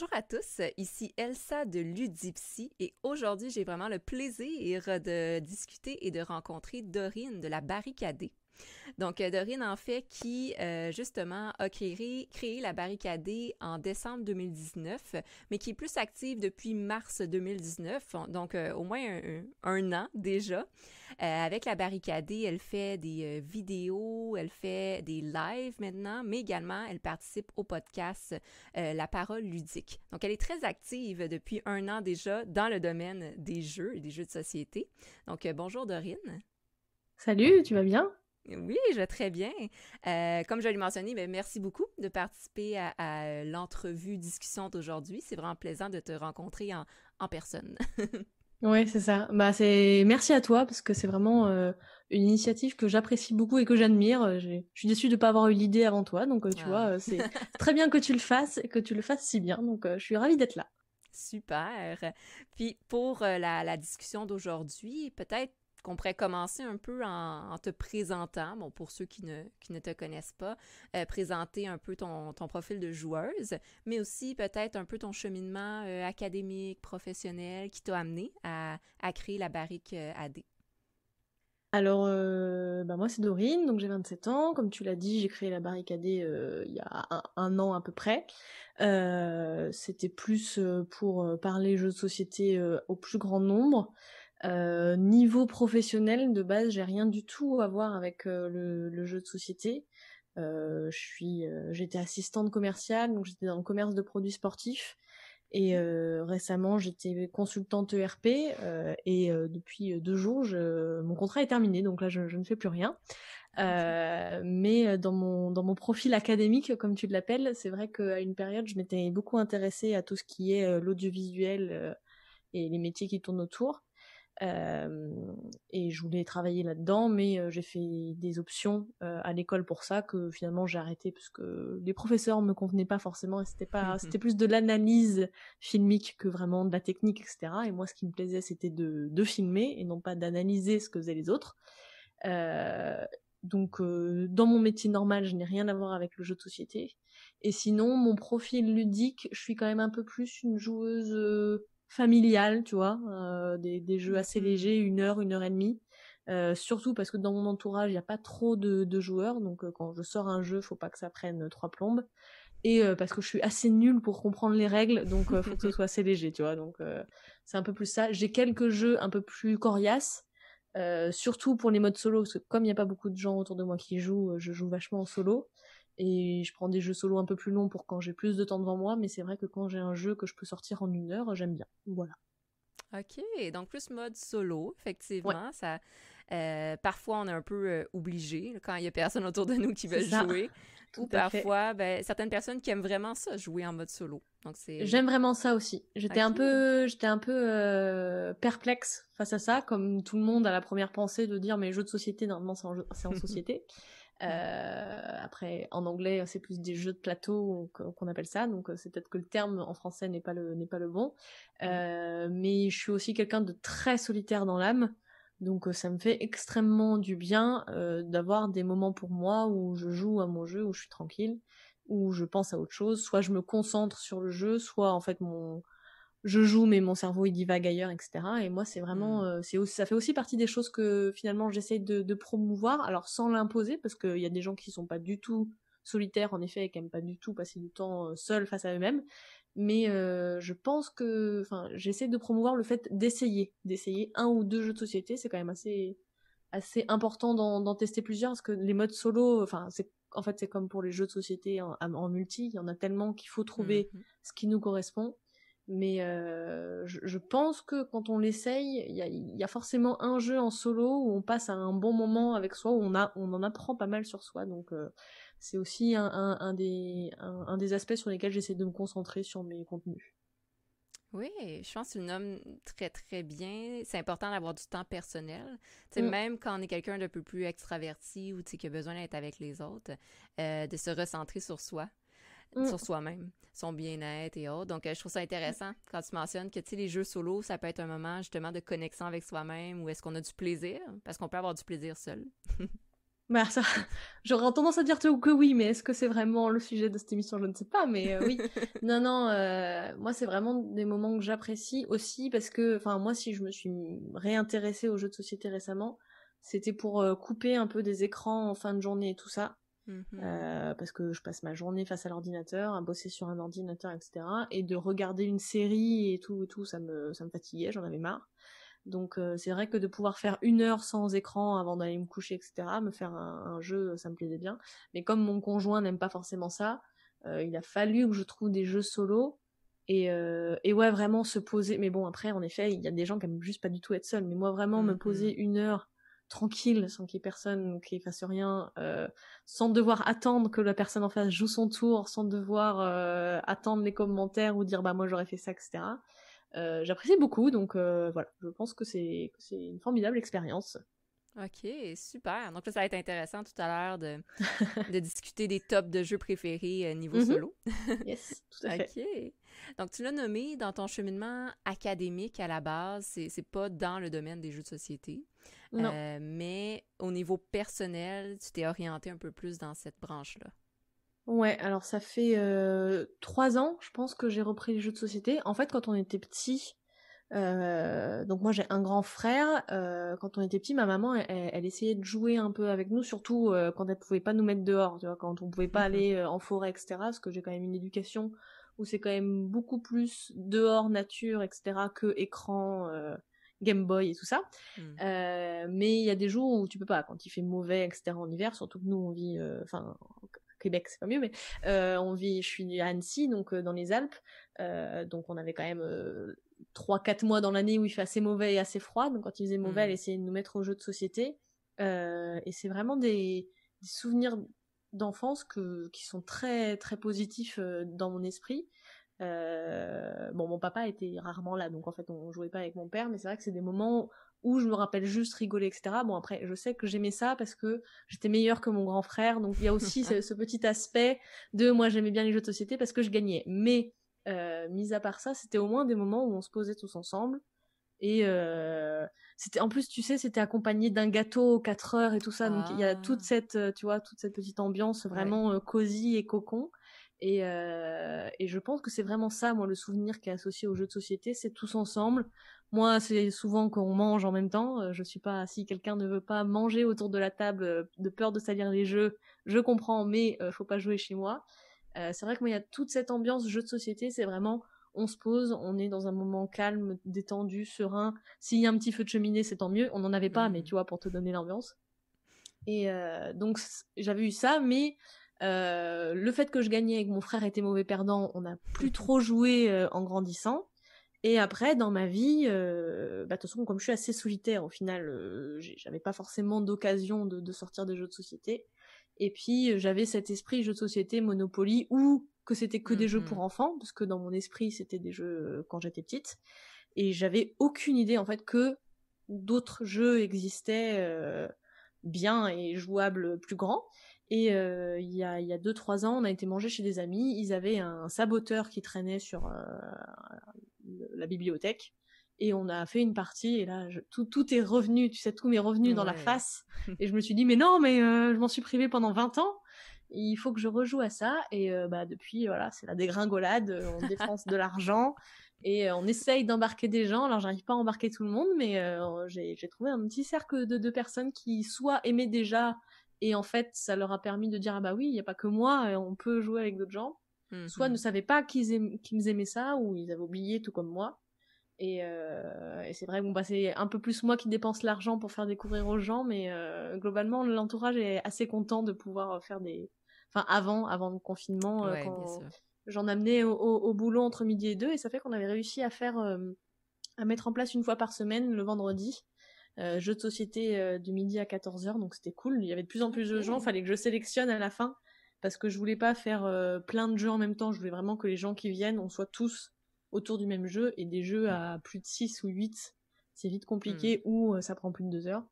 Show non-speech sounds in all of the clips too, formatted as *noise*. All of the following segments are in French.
bonjour à tous, ici Elsa de Ludipsy et aujourd'hui j'ai vraiment le plaisir de discuter et de rencontrer Dorine de la Barricadée. Donc, euh, Dorine, en fait, qui, euh, justement, a créé, créé la barricadée en décembre 2019, mais qui est plus active depuis mars 2019, donc euh, au moins un, an déjà. avec la barricadée, elle fait des vidéos, elle fait des lives maintenant, mais également, elle participe au podcast La Parole ludique. Donc, elle est très active depuis un an déjà dans le domaine des jeux et des jeux de société. Donc, bonjour Dorine. Salut, tu vas bien? Oui, je vais très bien. Euh, comme je l'ai mentionné, ben, merci beaucoup de participer à, l'entrevue discussion d'aujourd'hui. C'est vraiment plaisant de te rencontrer en, personne. *laughs* oui, c'est ça. Bah, c'est merci à toi parce que c'est vraiment euh, une initiative que j'apprécie beaucoup et que j'admire. Je suis déçue de ne pas avoir eu l'idée avant toi, donc euh, tu vois, c'est *laughs* très bien que tu le fasses et que tu le fasses si bien. Donc, je suis ravie d'être là. Super. Puis pour la discussion d'aujourd'hui, peut-être qu'on pourrait commencer un peu en, te présentant, bon, pour ceux qui ne, qui ne te connaissent pas, euh, présenter un peu ton, ton, profil de joueuse, mais aussi peut-être un peu ton cheminement euh, académique, professionnel qui t'a amené à, à, créer la barrique euh, AD. Alors, bah moi c'est Dorine, donc j'ai 27 ans. Comme tu l'as dit, j'ai créé la barrique AD il y a un, un, an à peu près. C'était plus pour parler jeux de société au plus grand nombre. Euh, niveau professionnel, de base, j'ai rien du tout à voir avec euh, le, jeu de société. Euh, je suis, j'étais assistante commerciale, donc j'étais dans le commerce de produits sportifs. Et récemment, j'étais consultante ERP et depuis deux jours, je, mon contrat est terminé, donc là, je, je ne fais plus rien. mais dans mon dans mon profil académique, comme tu l'appelles, c'est vrai qu'à une période, je m'étais beaucoup intéressée à tout ce qui est l'audiovisuel et les métiers qui tournent autour. Euh, et je voulais travailler là-dedans, mais euh, j'ai fait des options euh, à l'école pour ça que finalement j'ai arrêté parce que les professeurs me convenaient pas forcément. C'était pas, *laughs* c'était plus de l'analyse filmique que vraiment de la technique, etc. Et moi, ce qui me plaisait, c'était de, de filmer et non pas d'analyser ce que faisaient les autres. donc, dans mon métier normal, je n'ai rien à voir avec le jeu de société. Et sinon, mon profil ludique, je suis quand même un peu plus une joueuse familial, tu vois, euh, des, des, jeux assez mmh. légers, une heure, une heure et demie. Euh, surtout parce que dans mon entourage, il n'y a pas trop de, de joueurs, donc euh, quand je sors un jeu, faut pas que ça prenne trois plombes. Et euh, parce que je suis assez nulle pour comprendre les règles, donc faut que ce *laughs* soit assez léger, tu vois. Donc c'est un peu plus ça. J'ai quelques jeux un peu plus coriaces, surtout pour les modes solo, parce que comme il n'y a pas beaucoup de gens autour de moi qui jouent, je joue vachement en solo. Et je prends des jeux solo un peu plus longs pour quand j'ai plus de temps devant moi, mais c'est vrai que quand j'ai un jeu que je peux sortir en une heure, j'aime bien. Voilà. OK, donc plus mode solo, effectivement. Ça, euh, parfois, on est un peu euh, obligé quand il y a personne autour de nous qui veut jouer. *laughs* ou parfois, ben, certaines personnes qui aiment vraiment ça, jouer en mode solo. Donc c'est. J'aime vraiment ça aussi. J'étais un peu, j'étais un peu euh, perplexe face à ça, comme tout le monde a la première pensée de dire mais jeux de société normalement c'est en, en *laughs* société. Euh, après, en anglais, c'est plus des jeux de plateau qu'on appelle ça, donc euh, c'est peut-être que le terme en français n'est pas le n'est pas le bon. Euh, mais je suis aussi quelqu'un de très solitaire dans l'âme, donc ça me fait extrêmement du bien d'avoir des moments pour moi où je joue à mon jeu, où je suis tranquille, où je pense à autre chose. Soit je me concentre sur le jeu, soit en fait mon je joue mais mon cerveau il divague ailleurs etc et moi c'est vraiment mmh. euh, c'est ça fait aussi partie des choses que finalement j'essaie de, de, promouvoir. Alors sans l'imposer parce qu'il y a des gens qui sont pas du tout solitaires en effet et qui aiment pas du tout passer du temps euh, seuls face à eux-mêmes. Mais euh, je pense que enfin j'essaie de promouvoir le fait d'essayer d'essayer un ou deux jeux de société. C'est quand même assez assez important d'en tester plusieurs parce que les modes solo enfin c'est en fait c'est comme pour les jeux de société en, en multi. Il y en a tellement qu'il faut trouver mmh ce qui nous correspond mais euh, je, pense que quand on l'essaye, il y a, forcément un jeu en solo où on passe un bon moment avec soi, où on, a, on en apprend pas mal sur soi. Donc euh, c'est aussi un, un, des, un, des aspects sur lesquels j'essaie de me concentrer sur mes contenus. Oui, je pense que tu le nommes très, très bien. C'est important d'avoir du temps personnel. Mm. Même quand on est quelqu'un d'un peu plus extraverti ou qui a besoin d'être avec les autres, euh, de se recentrer sur soi. Mm. sur soi-même, son bien-être et autres. Donc, euh, je trouve ça intéressant quand tu mentionnes que, tu sais, les jeux solo, ça peut être un moment justement de connexion avec soi-même où est-ce qu'on a du plaisir, parce qu'on peut avoir du plaisir seul. *laughs* Bah ça, j'aurais tendance à dire que oui, mais est-ce que c'est vraiment le sujet de cette émission Je ne sais pas, mais euh, oui. *laughs* non, non, euh, moi c'est vraiment des moments que j'apprécie aussi parce que, enfin moi si je me suis réintéressée aux jeux de société récemment, c'était pour euh, couper un peu des écrans en fin de journée et tout ça. Mm-hmm. parce que je passe ma journée face à l'ordinateur, à bosser sur un ordinateur, etc. Et de regarder une série et tout, et tout, ça me, ça me fatiguait, j'en avais marre. Donc euh, c'est vrai que de pouvoir faire une heure sans écran avant d'aller me coucher, etc., me faire un, jeu, ça me plaisait bien. Mais comme mon conjoint n'aime pas forcément ça, euh, il a fallu que je trouve des jeux solo. Et, euh, et ouais, vraiment se poser. Mais bon, après, en effet, il y a des gens qui aiment juste pas du tout être seuls. Mais moi, vraiment, me poser une heure tranquille, sans qu'il y ait personne qui fasse rien, sans devoir attendre que la personne en face joue son tour, sans devoir attendre les commentaires ou dire bah moi j'aurais fait ça, etc. Euh, j'apprécie beaucoup, donc euh, voilà, je pense que c'est une formidable expérience. Ok, super. Donc là, ça va être intéressant tout à l'heure de, de *laughs* discuter des tops de jeux préférés euh, niveau mm-hmm. solo. *laughs* yes, tout à fait. Ok. Donc tu l'as nommé dans ton cheminement académique à la base, c'est pas dans le domaine des jeux de société. Non. mais au niveau personnel, tu t'es orienté un peu plus dans cette branche-là. Ouais, alors ça fait euh, trois ans, je pense, que j'ai repris les jeux de société. En fait, quand on était petit, euh, donc moi j'ai un grand frère. Euh, quand on était petit, ma maman, elle, essayait de jouer un peu avec nous, surtout quand elle pouvait pas nous mettre dehors, tu vois, quand on pouvait pas mmh aller en forêt, etc. Parce que j'ai quand même une éducation où c'est quand même beaucoup plus dehors, nature, etc. que écran. Game Boy et tout ça. Mmh. mais il y a des jours où tu peux pas, quand il fait mauvais, etc. en hiver, surtout que nous on vit, enfin Québec, c'est pas mieux, mais euh, on vit, je suis à Annecy, donc euh, dans les Alpes, euh, donc on avait quand même 3-4 mois dans l'année où il fait assez mauvais et assez froid, donc quand il faisait mauvais, elle mmh. essayait de nous mettre au jeu de société, et c'est vraiment des, souvenirs d'enfance que qui sont très très positifs dans mon esprit. bon, mon papa était rarement là, donc en fait on jouait pas avec mon père, mais c'est vrai que c'est des moments où je me rappelle juste rigoler, etc. Bon, après, je sais que j'aimais ça parce que j'étais meilleure que mon grand frère, donc il y a aussi *laughs* ce, petit aspect de moi j'aimais bien les jeux de société parce que je gagnais. Mais, euh, mis à part ça, c'était au moins des moments où on se posait tous ensemble. Et euh, c'était en plus, tu sais, c'était accompagné d'un gâteau aux 4 heures et tout ça. Donc il y a toute ah. cette, euh, tu vois, toute cette petite ambiance vraiment cosy et cocon. Et, euh, et je pense que c'est vraiment ça, moi, le souvenir qui est associé aux jeux de société, c'est tous ensemble. Moi, c'est souvent qu'on mange en même temps. Je suis pas, si quelqu'un ne veut pas manger autour de la table de peur de salir les jeux, je comprends, mais faut pas jouer chez moi. C'est vrai que moi, il y a toute cette ambiance jeu de société. C'est vraiment, on se pose, on est dans un moment calme, détendu, serein. S'il y a un petit feu de cheminée, c'est tant mieux. On n'en avait pas, mais mmh. tu vois, pour te donner l'ambiance. Et donc, j'avais eu ça, mais le fait que je gagnais et que mon frère était mauvais perdant, on n'a plus trop joué en grandissant. Et après, dans ma vie, euh, bah, de toute façon, comme je suis assez solitaire, au final, euh, j'avais pas forcément d'occasion de, de, sortir des jeux de société. Et puis, euh, j'avais cet esprit jeu de société, Monopoly, ou que c'était que des jeux pour mmh enfants, parce que dans mon esprit, c'était des jeux euh, quand j'étais petite. Et j'avais aucune idée, en fait, que d'autres jeux existaient euh, bien et jouables plus grands. Et il y a il y a deux trois ans, on a été manger chez des amis. Ils avaient un saboteur qui traînait sur euh, la bibliothèque et on a fait une partie et là tout tout est revenu tu sais tout m'est revenu dans la face. *laughs* Et je me suis dit mais non mais euh, je m'en suis privé pendant 20 ans. Il faut que je rejoue à ça. Et euh, bah depuis voilà c'est la dégringolade. Euh, on dépense de l'argent. Et on essaye d'embarquer des gens. Alors j'arrive pas à embarquer tout le monde mais j'ai trouvé un petit cercle de deux personnes qui soit aimaient déjà. Et en fait ça leur a permis de dire ah bah oui il y a pas que moi on peut jouer avec d'autres gens. Soit ne savaient pas qu'ils aimaient ça, ou ils avaient oublié tout comme moi. Et, euh, et c'est vrai, bon, bah, c'est un peu plus moi qui dépense l'argent pour faire découvrir aux gens, mais euh, globalement, l'entourage est assez content de pouvoir faire des... Enfin, avant, avant le confinement, euh, quand j'en amenais au, au, boulot entre midi et deux, et ça fait qu'on avait réussi à faire... Euh, à mettre en place une fois par semaine, le vendredi, euh, jeu de société euh, de midi à 14h, donc c'était cool. Il y avait de plus en plus de gens, fallait que je sélectionne à la fin parce que je voulais pas faire euh, plein de jeux en même temps, je voulais vraiment que les gens qui viennent, on soit tous autour du même jeu, et des jeux à plus de 6 ou 8, c'est vite compliqué, hmm. ou euh, ça prend plus de 2 heures.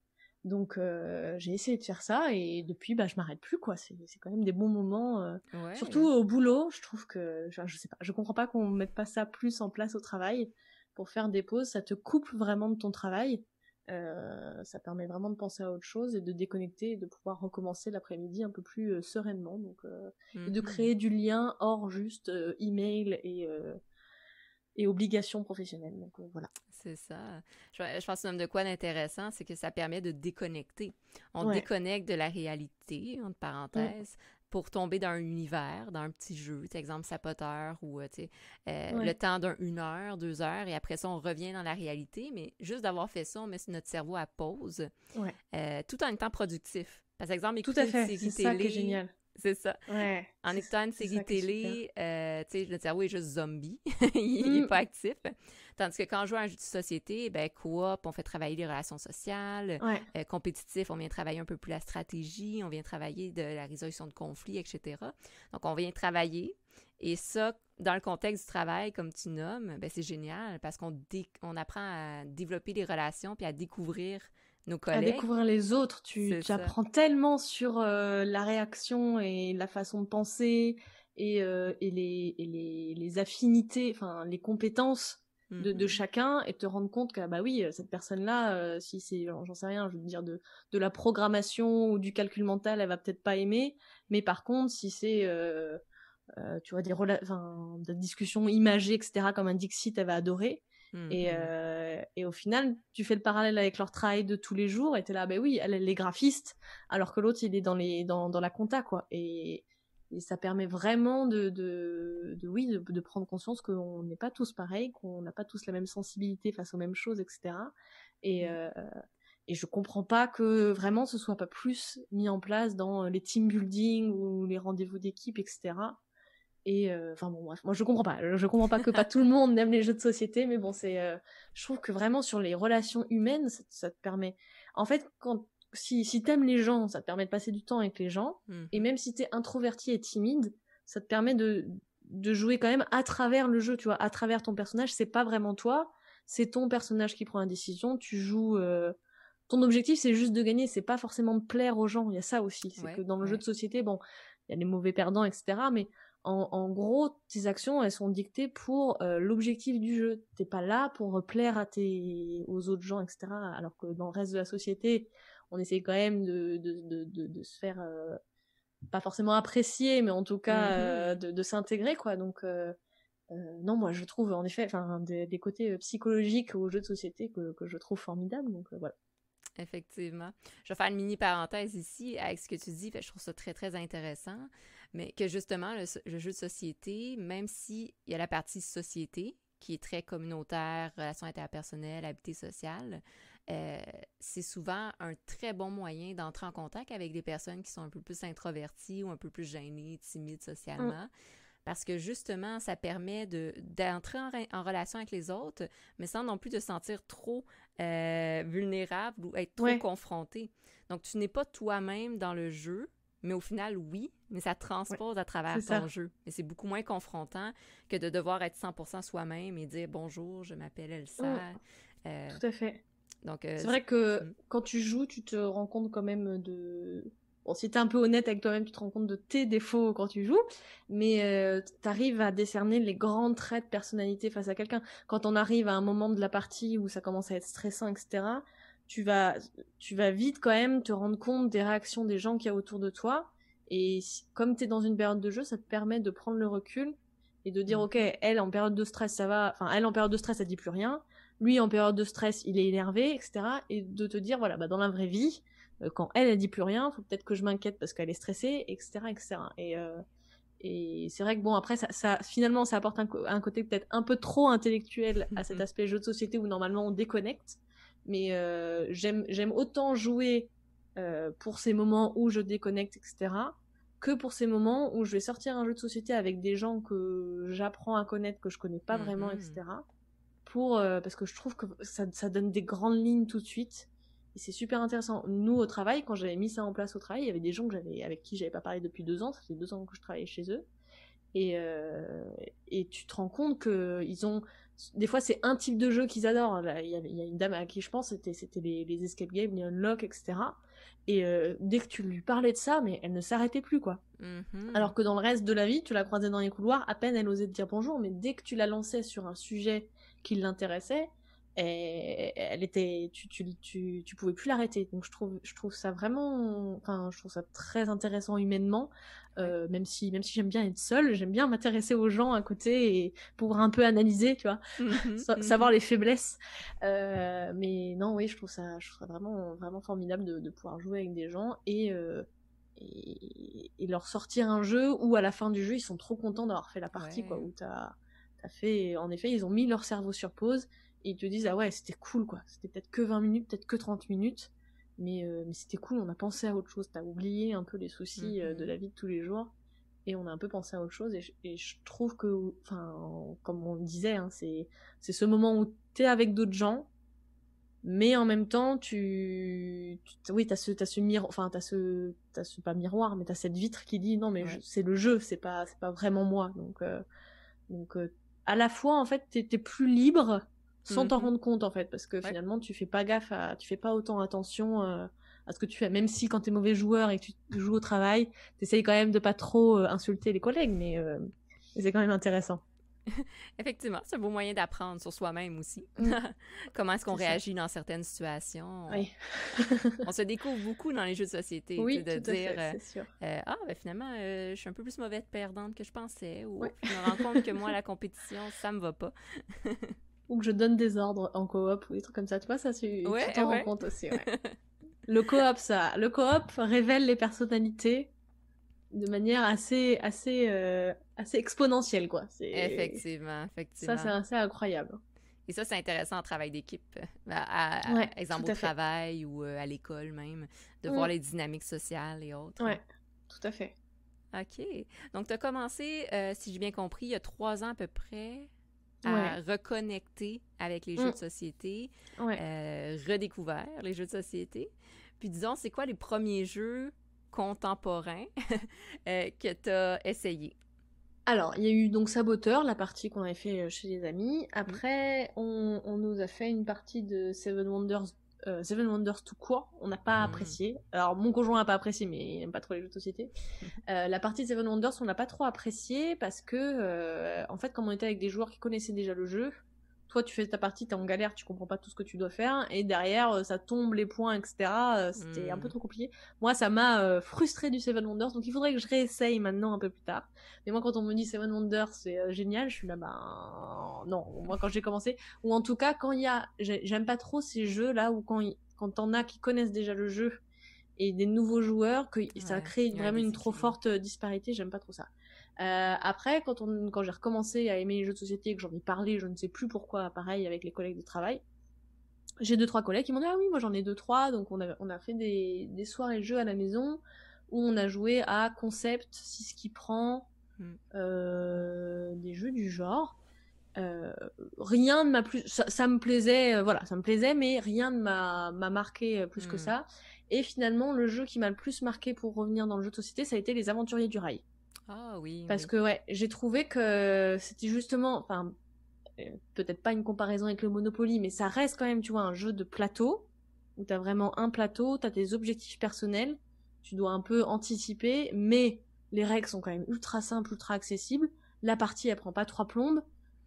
Donc euh, j'ai essayé de faire ça, et depuis, bah, je m'arrête plus, quoi. C'est quand même des bons moments, surtout au boulot, je trouve que, je, je sais pas, je comprends pas qu'on mette pas ça plus en place au travail, pour faire des pauses, ça te coupe vraiment de ton travail, Euh, ça permet vraiment de penser à autre chose et de déconnecter et de pouvoir recommencer l'après-midi un peu plus euh, sereinement. Donc, euh, et de mhm. créer du lien hors juste email et et obligations professionnelles. Donc voilà. C'est ça. Je, je pense que de quoi d'intéressant, c'est que ça permet de déconnecter. On déconnecte de la réalité, entre parenthèses, pour tomber dans un univers, dans un petit jeu, exemple sapoteur ou euh, euh, le temps d'une heure, deux heures, et après ça, on revient dans la réalité. Mais juste d'avoir fait ça, on met notre cerveau à pause, euh, tout en étant productif. Par exemple, écouter tout à fait. Qui est génial. C'est ça. en écoutant une série télé, euh, le cerveau est juste zombie. *laughs* il n'est mm. pas actif. Tandis que quand on joue à un jeu de société, ben, coop, on fait travailler les relations sociales. Euh, compétitif, on vient travailler un peu plus la stratégie, on vient travailler de la résolution de conflits, etc. Donc, on vient travailler. Et ça, dans le contexte du travail, comme tu nommes, ben, c'est génial parce qu'on on apprend à développer des relations puis à découvrir nos collègues. À découvrir les autres, tu, tu apprends tellement sur euh, la réaction et la façon de penser et, euh, et, les, et les, les, affinités, enfin les compétences de, de, mm-hmm. chacun et te rendre compte que bah oui cette personne là euh, si c'est j'en sais rien je veux dire de de la programmation ou du calcul mental elle va peut-être pas aimer mais par contre si c'est euh, tu vois des des discussions imagées etc comme un Dixit elle va adorer Mmh, et, euh, et au final, tu fais le parallèle avec leur travail de tous les jours et t'es là, ben oui, elle, est graphiste, alors que l'autre, il est dans, les, dans, dans la compta, quoi. Et, et ça permet vraiment de, de, de oui, de, de, prendre conscience qu'on n'est pas tous pareils, qu'on n'a pas tous la même sensibilité face aux mêmes choses, etc. Et, mmh. euh, et je comprends pas que vraiment ce soit pas plus mis en place dans les team building ou les rendez-vous d'équipe, etc. Et euh, enfin bon bref, moi je comprends pas. Je comprends pas que pas tout le monde aime les jeux de société, mais bon c'est, euh, je trouve que vraiment sur les relations humaines, ça, te permet. En fait, quand si si t'aimes les gens, ça te permet de passer du temps avec les gens. Et mmh. même si t'es introverti et timide, ça te permet de de jouer quand même à travers le jeu, tu vois, à travers ton personnage. C'est pas vraiment toi, c'est ton personnage qui prend la décision. Tu joues. Euh, ton objectif, c'est juste de gagner, c'est pas forcément de plaire aux gens. Il y a ça aussi, c'est que dans le jeu de société, bon, il y a les mauvais perdants, etc. Mais en, gros, tes actions, elles sont dictées pour euh, l'objectif du jeu. T'es pas là pour plaire à tes, aux autres gens, etc. Alors que dans le reste de la société, on essaie quand même de, de, de, de, se faire, euh, pas forcément apprécier, mais en tout cas euh, de, de s'intégrer, quoi. Donc, non, moi, je trouve en effet, des, des, côtés psychologiques aux jeux de société que, que je trouve formidables. Donc, voilà. Effectivement. Je vais faire une mini parenthèse ici avec ce que tu dis. je trouve ça très, très intéressant. Mais que justement, le, jeu de société, même s'il y a la partie société, qui est très communautaire, relations interpersonnelles, habité social, euh, c'est souvent un très bon moyen d'entrer en contact avec des personnes qui sont un peu plus introverties ou un peu plus gênées, timides socialement. Mm. Parce que justement, ça permet d'entrer en, relation avec les autres, mais sans non plus de sentir trop euh, vulnérable ou être trop confronté. Donc, tu n'es pas toi-même dans le jeu, mais au final, oui, mais ça transpose à travers ton jeu. Et c'est beaucoup moins confrontant que de devoir être 100% soi-même et dire bonjour, je m'appelle Elsa. Euh, Tout à fait. Donc, euh, c'est vrai que mm. quand tu joues, tu te rends compte quand même de. Bon, si t'es un peu honnête avec toi-même, tu te rends compte de tes défauts quand tu joues, mais euh, tu arrives à décerner les grands traits de personnalité face à quelqu'un. Quand on arrive à un moment de la partie où ça commence à être stressant, etc., tu vas, tu vas vite quand même te rendre compte des réactions des gens qu'il y a autour de toi. Et comme tu es dans une période de jeu, ça te permet de prendre le recul et de dire, mm. ok, elle en période de stress, ça va, enfin, elle en période de stress, elle dit plus rien. Lui en période de stress, il est énervé, etc. Et de te dire, voilà, bah, dans la vraie vie, euh, quand elle, elle dit plus rien, faut peut-être que je m'inquiète parce qu'elle est stressée, etc., etc. Et, euh, et c'est vrai que bon, après, ça, ça finalement, ça apporte un, un côté peut-être un peu trop intellectuel à cet aspect jeu de société où normalement on déconnecte mais euh, j'aime autant jouer euh, pour ces moments où je déconnecte, etc., que pour ces moments où je vais sortir un jeu de société avec des gens que j'apprends à connaître, que je connais pas vraiment, etc. Mhm. Pour, euh, parce que je trouve que ça, ça donne des grandes lignes tout de suite. Et c'est super intéressant. Nous, au travail, quand j'avais mis ça en place au travail, il y avait des gens que j'avais, avec qui j'avais pas parlé depuis deux ans. Ça fait deux ans que je travaillais chez eux. Et, euh, et tu te rends compte que ils ont des fois c'est un type de jeu qu'ils adorent. Il y, a, une dame à qui je pense, c'était c'était les, les escape games, les unlock, etc. Et euh, dès que tu lui parlais de ça, mais elle ne s'arrêtait plus quoi. Mm-hmm. Alors que dans le reste de la vie, tu la croisais dans les couloirs, à peine elle osait te dire bonjour, mais dès que tu la lançais sur un sujet qui l'intéressait, elle était, tu, tu, tu, tu pouvais plus l'arrêter. Donc je trouve, je trouve ça vraiment, enfin, je trouve ça très intéressant humainement. Euh, même si, même si j'aime bien être seule, j'aime bien m'intéresser aux gens à côté et pouvoir un peu analyser, tu vois, *laughs* mmh mmh savoir les faiblesses. Euh, mais non, oui, je trouve ça, je trouve ça vraiment, vraiment formidable de, de pouvoir jouer avec des gens et, euh, et, et, leur sortir un jeu où à la fin du jeu ils sont trop contents d'avoir fait la partie, quoi, où t'as, as fait, en effet, ils ont mis leur cerveau sur pause et ils te disent ah ouais c'était cool quoi. C'était peut-être que 20 minutes peut-être que 30 minutes. Mais, euh, mais c'était cool on a pensé à autre chose. T'as oublié un peu les soucis euh, de la vie de tous les jours. Et on a un peu pensé à autre chose. Et je, et je trouve que enfin comme on disait hein, c'est c'est ce moment où t'es avec d'autres gens mais en même temps tu, tu oui t'as ce t'as ce miroir enfin t'as ce t'as ce pas miroir mais t'as cette vitre qui dit non mais c'est le jeu c'est pas c'est pas vraiment moi. Donc euh, donc à la fois en fait t'es es plus libre sans t'en mhm. rendre compte en fait parce que finalement tu fais pas gaffe à tu fais pas autant attention euh, à ce que tu fais même si quand t'es mauvais joueur et que tu joues au travail t'essayes quand même de pas trop euh, insulter les collègues mais, euh, c'est quand même intéressant *laughs* Effectivement, c'est un beau moyen d'apprendre sur soi-même aussi. Mm. *laughs* Comment est-ce qu'on réagit dans certaines situations? Oui. *laughs* on se découvre beaucoup dans les jeux de société. Oui, de tout dire, à fait, sûr. ah, ben finalement, je suis un peu plus mauvaise perdante que je pensais. Ou je me rends compte que moi, la compétition, ça me va pas ou que je donne des ordres en coop ou des trucs comme ça. Tu vois, ça, tu t'en rends compte aussi. *laughs* le coop, ça. Le coop révèle les personnalités de manière assez, assez, euh, assez exponentielle, quoi. Effectivement, effectivement. Ça, c'est assez incroyable. Et ça, c'est intéressant en travail d'équipe, euh, à, exemple au travail ou euh, à l'école même, de voir mm. les dynamiques sociales et autres. Ouais, tout à fait. OK. Donc, tu as commencé, si j'ai bien compris, il y a trois ans à peu près à reconnecter avec les jeux mm. de société, euh, redécouvert les jeux de société. Puis disons, c'est quoi les premiers jeux contemporains *laughs* euh, que tu as essayé? Alors, il y a eu donc Saboteur, la partie qu'on avait fait euh, chez les amis. Après, on, on, nous a fait une partie de Seven Wonders euh, Seven Wonders tout court, on n'a pas mmh. apprécié. Alors mon conjoint n'a pas apprécié, mais il n'aime pas trop les jeux de société. *laughs* Euh, la partie de Seven Wonders, on n'a pas trop apprécié parce que, euh, en fait, comme on était avec des joueurs qui connaissaient déjà le jeu, toi tu fais ta partie, t'es en galère, tu comprends pas tout ce que tu dois faire, et derrière euh, ça tombe les points, etc. Euh, c'était un peu hmm. trop compliqué. Moi ça m'a euh, frustré du Seven Wonders, donc il faudrait que je réessaye maintenant un peu plus tard. Mais moi quand on me dit Seven Wonders c'est génial, je suis là bah non. Moi quand j'ai commencé, ou en tout cas quand il y a, j'aime pas trop ces jeux là où quand quand t'en as qui connaissent déjà le jeu et des nouveaux joueurs, que ça crée vraiment une trop forte disparité, j'aime pas trop ça. Euh, après, quand, on, quand j'ai recommencé à aimer les jeux de société, que j'en ai parlé, je ne sais plus pourquoi, pareil, avec les collègues de travail, j'ai deux, trois collègues qui m'ont dit, ah oui, moi j'en ai deux, trois, donc on a, on a fait des, des soirées jeux à la maison, où on a joué à Concept, si ce qui prend, hmm. euh, des jeux du genre. Euh, rien ne m'a plus, ça, me plaisait, euh, voilà, ça me plaisait, mais rien ne m'a, m'a marqué plus que hmm. ça. Et finalement, le jeu qui m'a le plus marqué pour revenir dans le jeu de société, ça a été Les Aventuriers du Rail. Ah oui. Parce que ouais, j'ai trouvé que c'était justement, enfin, euh, peut-être pas une comparaison avec le Monopoly, mais ça reste quand même, tu vois, un jeu de plateau où t'as vraiment un plateau, t'as tes objectifs personnels, tu dois un peu anticiper, mais les règles sont quand même ultra simples, ultra accessibles. La partie elle prend pas trois plombes.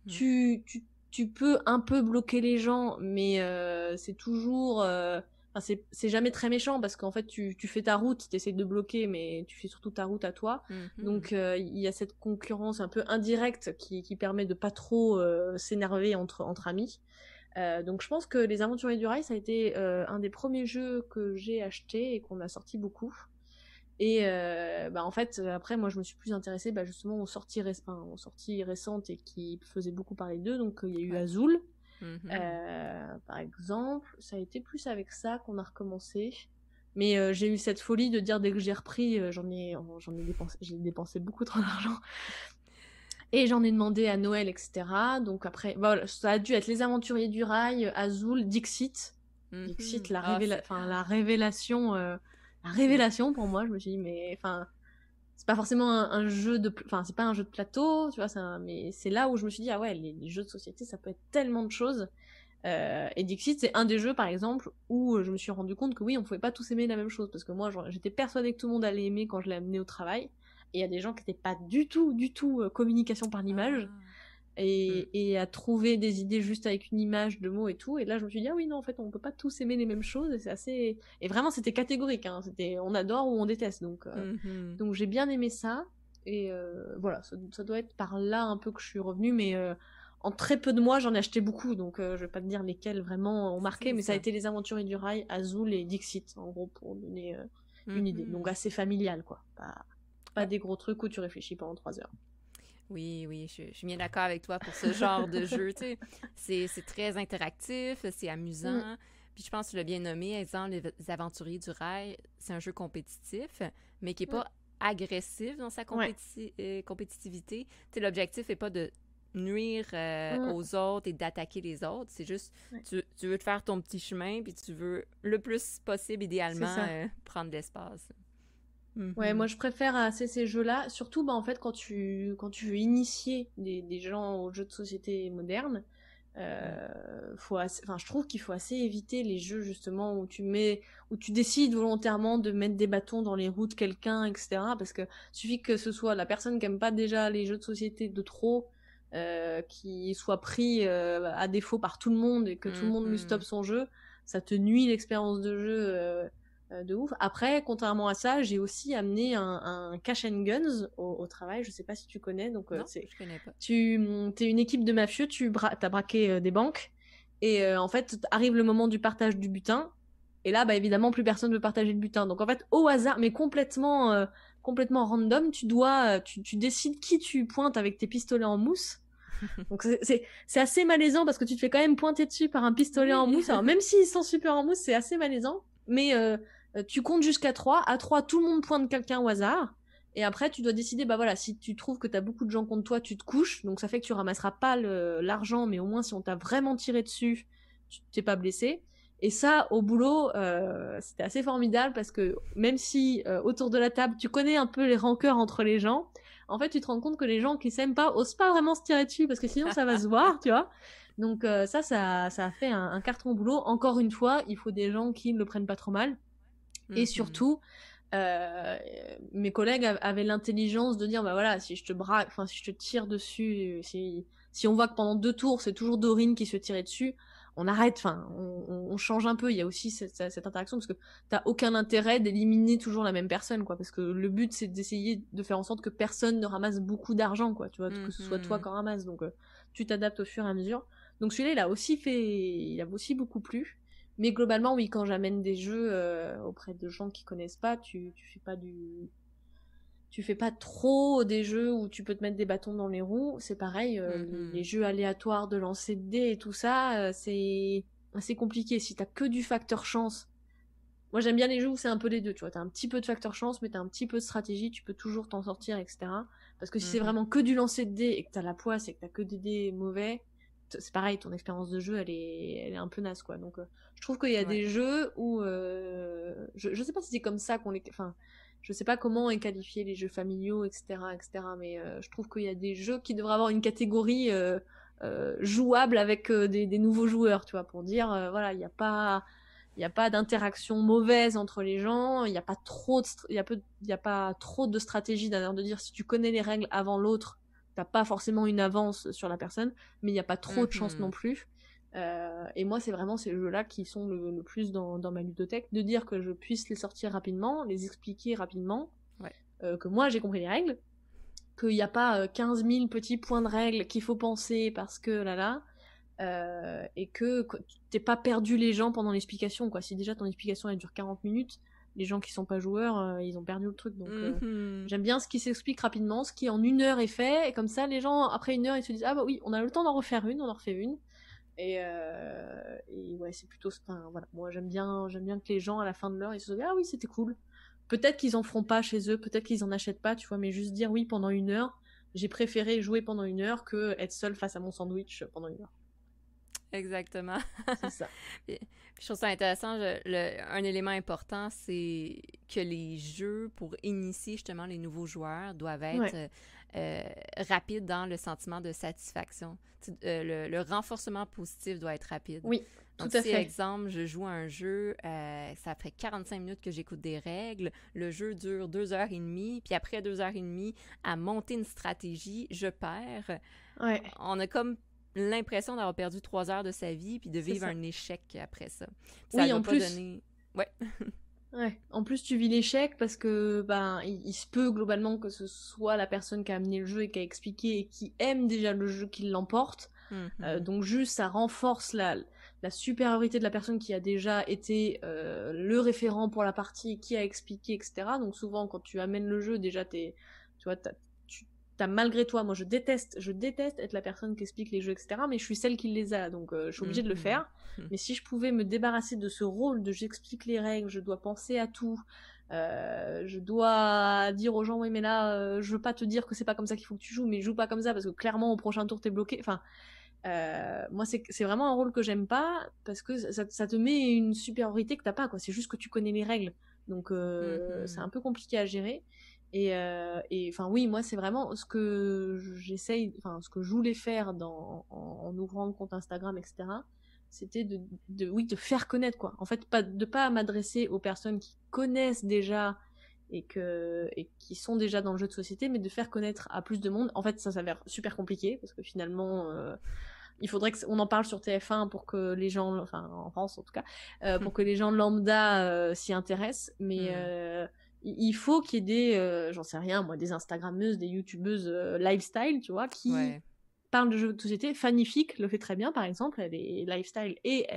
Mmh. Tu, tu, tu peux un peu bloquer les gens, mais euh, c'est toujours euh, c'est jamais très méchant parce qu'en fait tu, tu fais ta route, tu essaies de bloquer mais tu fais surtout ta route à toi. Mhm. Donc euh, il y a cette concurrence un peu indirecte qui, qui permet de pas trop euh, s'énerver entre, entre amis. Euh, donc je pense que Les Aventuriers du Rail ça a été un des premiers jeux que j'ai acheté et qu'on a sorti beaucoup. Et bah en fait après moi je me suis plus intéressée bah, justement aux sorties, aux sorties récentes et qui faisaient beaucoup parler d'eux. Donc il y a eu Azul Mhm. Euh, par exemple, ça a été plus avec ça qu'on a recommencé. Mais euh, j'ai eu cette folie de dire dès que j'ai repris, euh, j'en ai, j'en ai dépensé, j'ai dépensé beaucoup trop d'argent. Et j'en ai demandé à Noël, etc. Donc après, voilà, ça a dû être Les Aventuriers du Rail, Azul, Dixit. Mhm. Dixit, la, ah, la révélation, la révélation pour moi. Je me suis dit, mais enfin, c'est pas forcément un, jeu de enfin c'est pas un jeu de plateau tu vois mais c'est là où je me suis dit ah ouais les, jeux de société ça peut être tellement de choses. Euh, et Dixit c'est un des jeux par exemple où je me suis rendu compte que oui on pouvait pas tous aimer la même chose parce que moi j'étais persuadée que tout le monde allait aimer quand je l'ai amené au travail et il y a des gens qui n'étaient pas du tout du tout euh, communication par l'image et, mm. et, à trouver des idées juste avec une image de mots et tout. Et là, je me suis dit, ah oui, non, en fait, on peut pas tous aimer les mêmes choses. Et c'est assez. Et vraiment, c'était catégorique. Hein. C'était on adore ou on déteste. Donc, euh, mm-hmm. donc j'ai bien aimé ça. Et euh, voilà, ça, doit être par là un peu que je suis revenue. Mais euh, en très peu de mois, j'en ai acheté beaucoup. Donc, je vais pas te dire lesquels vraiment ont marqué. Mais ça. a été Les Aventuriers du Rail, Azul et Dixit, en gros, pour donner une idée. Mm-hmm. Donc, assez familial, quoi. Pas, pas des gros trucs où tu réfléchis pendant trois heures. Oui, oui, je, suis bien d'accord avec toi pour ce genre de jeu. C'est très interactif, c'est amusant. Mm. Puis je pense que tu l'as bien nommé, exemple, Les Aventuriers du Rail, c'est un jeu compétitif, mais qui n'est pas agressif dans sa euh, compétitivité. L'objectif n'est pas de nuire euh, mm. aux autres et d'attaquer les autres. C'est juste, tu, tu, veux te faire ton petit chemin, puis tu veux le plus possible, idéalement, euh, prendre l'espace. Ouais, moi mhm. je préfère assez ces jeux-là, surtout bah, en fait quand tu, quand tu veux initier des, des gens aux jeux de société modernes, euh, faut enfin, je trouve qu'il faut assez éviter les jeux justement où tu mets, où tu décides volontairement de mettre des bâtons dans les roues de quelqu'un, etc. Parce que suffit que ce soit la personne qui aime pas déjà les jeux de société de trop, euh, qui soit pris euh, à défaut par tout le monde et que tout le monde lui stoppe son jeu, ça te nuit l'expérience de jeu de ouf. Après, contrairement à ça, j'ai aussi amené un, cash and guns au, travail. Je sais pas si tu connais. Donc, euh, non, je connais pas. Tu es une équipe de mafieux, tu as braqué euh, des banques. Et en fait, arrive le moment du partage du butin. Et là, bah, évidemment, plus personne ne veut partager le butin. Donc, en fait, au hasard, mais complètement, complètement random, tu dois, tu, tu décides qui tu pointes avec tes pistolets en mousse. *laughs* Donc c'est assez malaisant parce que tu te fais quand même pointer dessus par un pistolet en mousse. Alors même s'ils sont super en mousse, c'est assez malaisant. Mais euh, tu comptes jusqu'à 3. À 3, tout le monde pointe quelqu'un au hasard. Et après, tu dois décider, bah voilà, si tu trouves que t'as beaucoup de gens contre toi, tu te couches. Donc ça fait que tu ramasseras pas l'argent, mais au moins si on t'a vraiment tiré dessus, tu t'es pas blessé. Et ça, au boulot, euh, c'était assez formidable parce que même si euh, autour de la table, tu connais un peu les rancœurs entre les gens, en fait, tu te rends compte que les gens qui s'aiment pas osent pas vraiment se tirer dessus parce que sinon ça va se voir, tu vois. Donc ça, ça, ça a fait un, un carton boulot. Encore une fois, il faut des gens qui ne le prennent pas trop mal. Et mmh, mmh. surtout, euh, mes collègues avaient l'intelligence de dire bah voilà si je te braque enfin si je te tire dessus si si on voit que pendant deux tours c'est toujours Dorine qui se tirait dessus on arrête enfin on, on, change un peu. Il y a aussi cette, cette interaction parce que t'as aucun intérêt d'éliminer toujours la même personne quoi parce que le but c'est d'essayer de faire en sorte que personne ne ramasse beaucoup d'argent quoi tu vois que ce soit toi qui en ramasse. Donc euh, tu t'adaptes au fur et à mesure. Donc celui-là il a aussi fait il a aussi beaucoup plu mais globalement, oui, quand j'amène des jeux euh, auprès de gens qui connaissent pas, tu, tu fais pas du. Tu fais pas trop des jeux où tu peux te mettre des bâtons dans les roues. C'est pareil, euh, mm-hmm. les, jeux aléatoires de lancer de dés et tout ça, euh, c'est assez compliqué. Si t'as que du facteur chance, moi j'aime bien les jeux où c'est un peu les deux, tu vois. T'as un petit peu de facteur chance, mais t'as un petit peu de stratégie, tu peux toujours t'en sortir, etc. Parce que si c'est mm-hmm. vraiment que du lancer de dés et que t'as la poisse et que t'as que des dés mauvais, c'est pareil, ton expérience de jeu, elle est, elle est un peu naze, quoi. Donc, euh, je trouve qu'il y a des jeux où, euh, je, je sais pas si c'est comme ça qu'on les, enfin, je sais pas comment est qualifié les jeux familiaux, etc., etc. Mais euh, je trouve qu'il y a des jeux qui devraient avoir une catégorie jouable avec des, des, nouveaux joueurs, tu vois, pour dire, voilà, il n'y a pas, il n'y a pas d'interaction mauvaise entre les gens, il n'y a pas trop, il y a peu, il y a pas trop de stratégie d'ailleurs de dire si tu connais les règles avant l'autre t'as pas forcément une avance sur la personne, mais il n'y a pas trop de chance mhm. non plus. Euh, et moi, c'est vraiment ces jeux-là qui sont le, plus dans, ma ludothèque, de dire que je puisse les sortir rapidement, les expliquer rapidement, euh, que moi j'ai compris les règles, qu'il n'y a pas 15 euh, 000 petits points de règles qu'il faut penser parce que là là, et que t'es pas perdu les gens pendant l'explication, quoi. Si déjà ton explication elle dure 40 minutes, les gens qui sont pas joueurs, euh, ils ont perdu le truc. Donc euh, mhm. j'aime bien ce qui s'explique rapidement, ce qui en une heure est fait, et comme ça les gens après une heure ils se disent ah bah oui on a le temps d'en refaire une, on en refait une. Et, euh, et ouais c'est plutôt, enfin voilà, moi j'aime bien j'aime bien que les gens à la fin de l'heure ils se disent ah oui c'était cool. Peut-être qu'ils en feront pas chez eux, peut-être qu'ils en achètent pas, tu vois, mais juste dire oui pendant une heure, j'ai préféré jouer pendant une heure que être seul face à mon sandwich pendant une heure. Exactement. C'est ça. *laughs* je trouve ça intéressant. un élément important, c'est que les jeux, pour initier justement les nouveaux joueurs, doivent être euh, rapides dans le sentiment de satisfaction. Euh, le, renforcement positif doit être rapide. Oui. Tout à fait. exemple, je joue à un jeu, euh, ça fait 45 minutes que j'écoute des règles, le jeu dure deux heures et demie, puis après deux heures et demie, à monter une stratégie, je perds. Ouais. On a comme l'impression d'avoir perdu trois heures de sa vie puis de vivre un échec après ça. ça oui, en plus. Ouais. *laughs* ouais. En plus, tu vis l'échec parce que ben il, se peut globalement que ce soit la personne qui a amené le jeu et qui a expliqué et qui aime déjà le jeu qui l'emporte. Euh, mhm. donc juste ça renforce la la supériorité de la personne qui a déjà été euh, le référent pour la partie, qui a expliqué, etc. Donc souvent quand tu amènes le jeu, déjà t'es, tu vois, malgré toi, moi je déteste, je déteste être la personne qui explique les jeux, etc. Mais je suis celle qui les a, donc euh, je suis obligée de le mhm. faire. Mhm. Mais si je pouvais me débarrasser de ce rôle de j'explique les règles, je dois penser à tout, euh, je dois dire aux gens oui mais là euh, je veux pas te dire que c'est pas comme ça qu'il faut que tu joues, mais joue pas comme ça parce que clairement au prochain tour t'es bloqué. Enfin, moi c'est vraiment un rôle que j'aime pas parce que ça, te met une supériorité que t'as pas quoi. C'est juste que tu connais les règles, donc mhm. c'est un peu compliqué à gérer. Et, euh, et enfin oui, moi c'est vraiment ce que j'essaye, enfin ce que je voulais faire dans, en, ouvrant le compte Instagram, etc. C'était de, de, oui, de faire connaître quoi. En fait, pas de pas m'adresser aux personnes qui connaissent déjà et que et qui sont déjà dans le jeu de société, mais de faire connaître à plus de monde. En fait, ça s'avère super compliqué parce que finalement. Euh, il faudrait qu'on en parle sur TF1 pour que les gens, enfin en France en tout cas, euh, pour *laughs* que les gens lambda euh, s'y intéressent. Mais mmh il faut qu'il y ait des, euh, j'en sais rien, moi, des Instagrammeuses, des YouTubeuses euh, lifestyle, tu vois, qui parlent de jeux de société. Fanifique le fait très bien, par exemple, elle est lifestyle et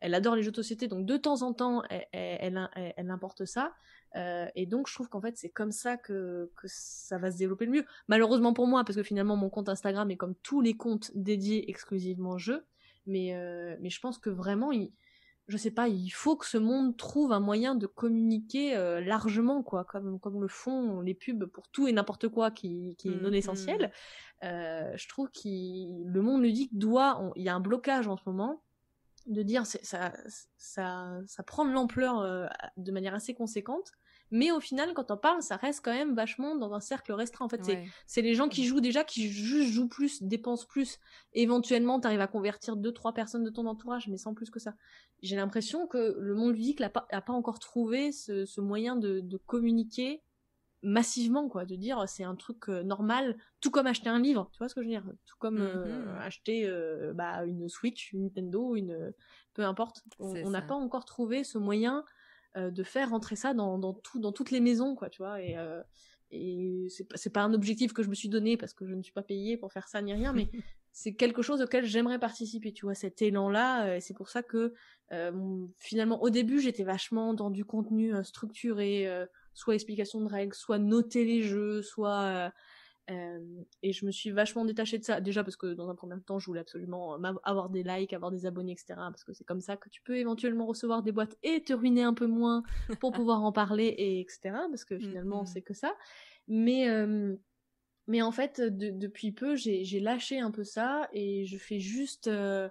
elle, adore les jeux de société, donc de temps en temps, elle, elle, importe ça. Euh, et donc, je trouve qu'en fait, c'est comme ça que, que ça va se développer le mieux. Malheureusement pour moi, parce que finalement, mon compte Instagram est comme tous les comptes dédiés exclusivement jeux. Mais, mais je pense que vraiment, il, je sais pas, il faut que ce monde trouve un moyen de communiquer euh, largement, quoi, comme, comme le font les pubs pour tout et n'importe quoi qui, qui est non mmh, essentiel. Mmh. Euh, je trouve que le monde ludique doit, il y a un blocage en ce moment de dire ça, ça, ça prend de l'ampleur euh, de manière assez conséquente mais au final quand on parle ça reste quand même vachement dans un cercle restreint en fait. C'est les gens qui jouent déjà qui juste jouent plus dépensent plus. Éventuellement t'arrives à convertir deux trois personnes de ton entourage mais sans plus que ça. J'ai l'impression que le monde ludique n'a pas encore trouvé ce, moyen de, communiquer massivement quoi. De dire c'est un truc euh, normal tout comme acheter un livre. Tu vois ce que je veux dire? Tout comme euh, mm-hmm. acheter euh, bah, une Switch une Nintendo une peu importe. On n'a pas encore trouvé ce moyen euh, de faire rentrer ça dans, dans, tout, dans toutes les maisons, quoi, tu vois. Et, euh, et c'est pas, pas un objectif que je me suis donné parce que je ne suis pas payée pour faire ça ni rien, mais *laughs* c'est quelque chose auquel j'aimerais participer, tu vois, cet élan-là. Euh, c'est pour ça que finalement, au début, j'étais vachement dans du contenu structuré, soit explication de règles, soit noter les jeux, soit euh, et je me suis vachement détachée de ça. Déjà parce que dans un premier temps, je voulais absolument avoir des likes, avoir des abonnés, etc. Parce que c'est comme ça que tu peux éventuellement recevoir des boîtes et te ruiner un peu moins pour *laughs* pouvoir en parler, et etc. Parce que finalement, mm-hmm. c'est que ça. Mais euh, mais en fait, depuis peu, j'ai lâché un peu ça et je fais juste euh,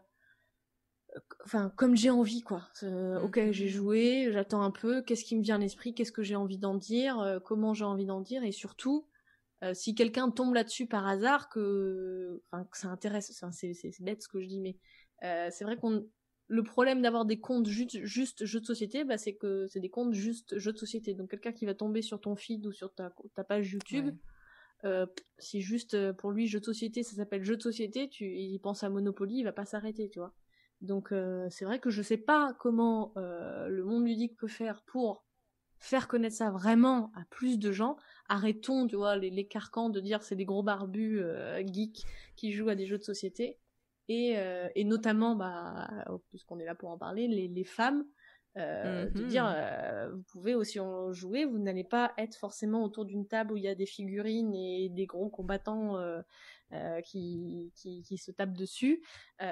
enfin comme j'ai envie quoi ok j'ai mm-hmm. joué j'attends un peu qu'est-ce qui me vient à l'esprit qu'est-ce que j'ai envie d'en dire comment j'ai envie d'en dire et surtout euh, si quelqu'un tombe là-dessus par hasard, que, enfin, que ça intéresse, c'est bête ce que je dis, mais euh, c'est vrai qu'on le problème d'avoir des comptes juste, juste jeux de société, bah, c'est que c'est des comptes juste jeux de société. Donc quelqu'un qui va tomber sur ton feed ou sur ta, ta page YouTube, euh, si juste pour lui jeu de société, ça s'appelle jeu de société, tu, il pense à Monopoly, il va pas s'arrêter, tu vois. Donc c'est vrai que je sais pas comment le monde ludique peut faire pour faire connaître ça vraiment à plus de gens. Arrêtons, tu vois, les, carcans de dire c'est des gros barbus euh, geeks qui jouent à des jeux de société. Et, euh, et notamment, bah, puisqu'on est là pour en parler, les, les femmes, euh, de dire mhm. vous pouvez aussi en jouer, vous n'allez pas être forcément autour d'une table où il y a des figurines et des gros combattants qui, qui, qui, se tapent dessus. Mm.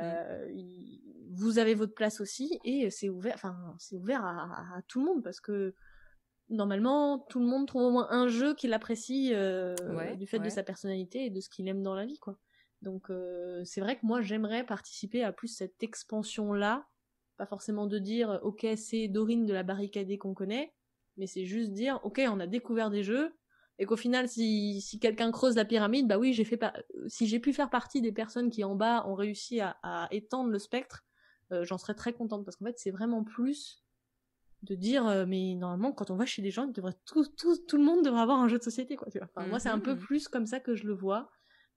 Vous avez votre place aussi et c'est ouvert, enfin c'est ouvert à, à, tout le monde parce que normalement, tout le monde trouve au moins un jeu qu'il apprécie euh, du fait de sa personnalité et de ce qu'il aime dans la vie, quoi. Donc euh, c'est vrai que moi j'aimerais participer à plus cette expansion là, pas forcément de dire ok c'est Dorine de la barricadée qu'on connaît, mais c'est juste dire ok on a découvert des jeux et qu'au final si, si quelqu'un creuse la pyramide bah oui j'ai fait si j'ai pu faire partie des personnes qui en bas ont réussi à, à étendre le spectre j'en serais très contente parce qu'en fait, c'est vraiment plus de dire mais normalement quand on va chez les gens tout, tout, tout le monde devrait avoir un jeu de société quoi tu vois enfin, moi c'est un peu mmh. plus comme ça que je le vois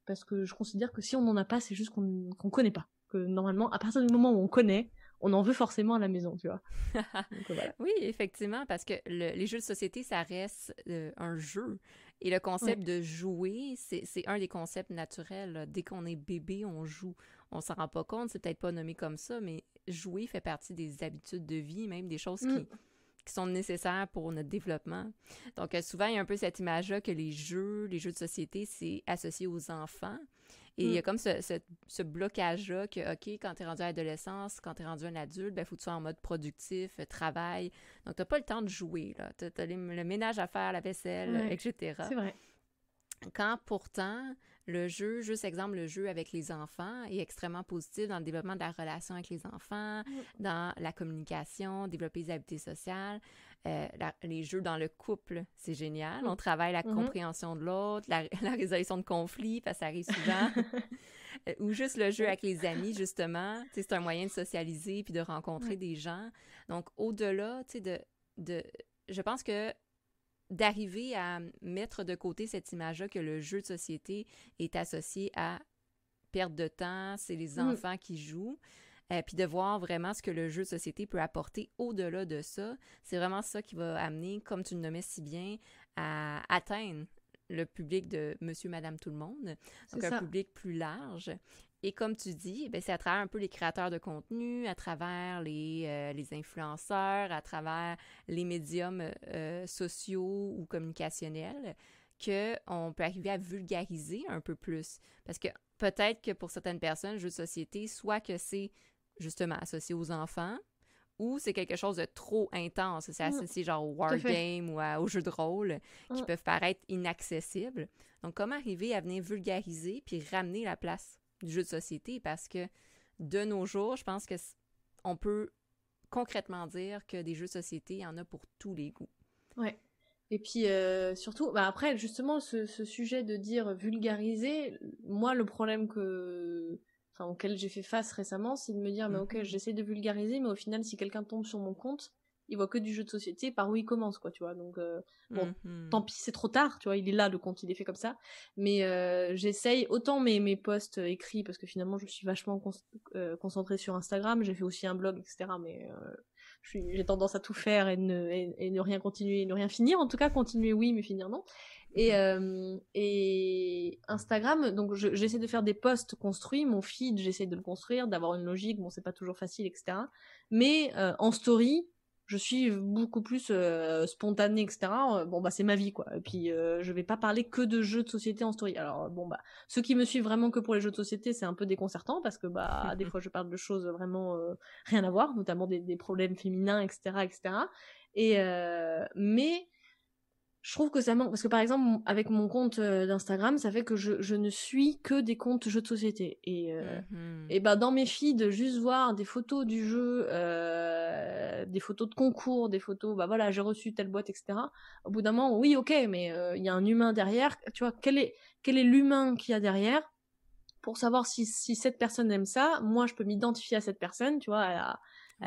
parce que je considère que si on n'en a pas c'est juste qu'on qu'on connaît pas que normalement à partir du moment où on connaît on en veut forcément à la maison, tu vois. *laughs* Oui, effectivement, parce que les jeux de société, ça reste un jeu. Et le concept de jouer, c'est un des concepts naturels. Dès qu'on est bébé, on joue. On s'en rend pas compte, c'est peut-être pas nommé comme ça, mais jouer fait partie des habitudes de vie, même des choses qui, mm. qui sont nécessaires pour notre développement. Donc, euh, souvent, il y a un peu cette image-là que les jeux, les jeux de société, c'est associé aux enfants. Et il y a mm. comme ce, ce, blocage-là que, OK, quand tu es rendu à l'adolescence, quand tu es rendu un adulte, il ben, faut que tu sois en mode productif, euh, travail. Donc, tu n'as pas le temps de jouer. Tu as, le ménage à faire, la vaisselle, etc. C'est vrai. Quand pourtant, le jeu, juste exemple, le jeu avec les enfants est extrêmement positif dans le développement de la relation avec les enfants, mm. dans la communication, développer les habiletés sociales. Euh, les jeux dans le couple, c'est génial. Mm. On travaille la mm-hmm. compréhension de l'autre, la, *laughs* résolution de conflits, parce que ça arrive souvent. *laughs* Euh, ou juste le jeu avec les amis, justement. C'est un moyen de socialiser puis de rencontrer des gens. Donc, au-delà, tu sais, de, de... Je pense que d'arriver à mettre de côté cette image-là que le jeu de société est associé à perte de temps, c'est les mm. enfants qui jouent. Euh, puis de voir vraiment ce que le jeu de société peut apporter au-delà de ça. C'est vraiment ça qui va amener, comme tu le nommais si bien, à atteindre le public de monsieur, madame, tout le monde. Donc un public plus large. Et comme tu dis, ben, c'est à travers un peu les créateurs de contenu, à travers les, euh, les influenceurs, à travers les médiums euh, sociaux ou communicationnels qu'on peut arriver à vulgariser un peu plus. Parce que peut-être que pour certaines personnes, jeu de société, soit que c'est justement associé aux enfants, ou c'est quelque chose de trop intense. C'est mm. associé genre au wargame ou aux jeux de rôle qui mm. peuvent paraître inaccessibles. Donc, comment arriver à venir vulgariser puis ramener la place? Du jeu de société? Parce que de nos jours, je pense que on peut concrètement dire que des jeux de société, il y en a pour tous les goûts. Ouais. Et puis euh, surtout, bah après justement ce, ce, sujet de dire vulgariser, moi le problème que enfin auquel j'ai fait face récemment, c'est de me dire mais ok mhm. j'essaie de vulgariser, mais au final si quelqu'un tombe sur mon compte, il voit que du jeu de société, par où il commence quoi, tu vois. Donc euh, bon, mhm. tant pis c'est trop tard, tu vois, il est là le compte, il est fait comme ça. Mais euh, j'essaye autant mes mes posts écrits parce que finalement je suis vachement euh, concentrée sur Instagram, j'ai fait aussi un blog etc. Mais j'ai tendance à tout faire et ne, et, ne rien continuer, ne rien finir. En tout cas, continuer oui, mais finir non. Et, mhm. euh, et Instagram, donc j'essaie de faire des posts construits. Mon feed, j'essaie de le construire, d'avoir une logique. Bon, c'est pas toujours facile, etc. Mais euh, en story, je suis beaucoup plus euh, spontanée, etc. Euh, bon bah c'est ma vie quoi. Et puis euh, je vais pas parler que de jeux de société en story. Alors bon bah ceux qui me suivent vraiment que pour les jeux de société, c'est un peu déconcertant parce que bah *laughs* des fois je parle de choses vraiment rien à voir, notamment des, des problèmes féminins, etc., etc. Et mais je trouve que ça manque parce que par exemple avec mon compte euh, d'Instagram ça fait que je, je, ne suis que des comptes jeux de société. Et euh, mhm. et bah dans mes feeds juste voir des photos du jeu euh, des photos de concours des photos bah voilà j'ai reçu telle boîte etc au bout d'un moment oui ok mais euh, il y a un humain derrière. Tu vois quel est quel est l'humain qu'il y a derrière? Pour savoir si si cette personne aime ça moi je peux m'identifier à cette personne tu vois à,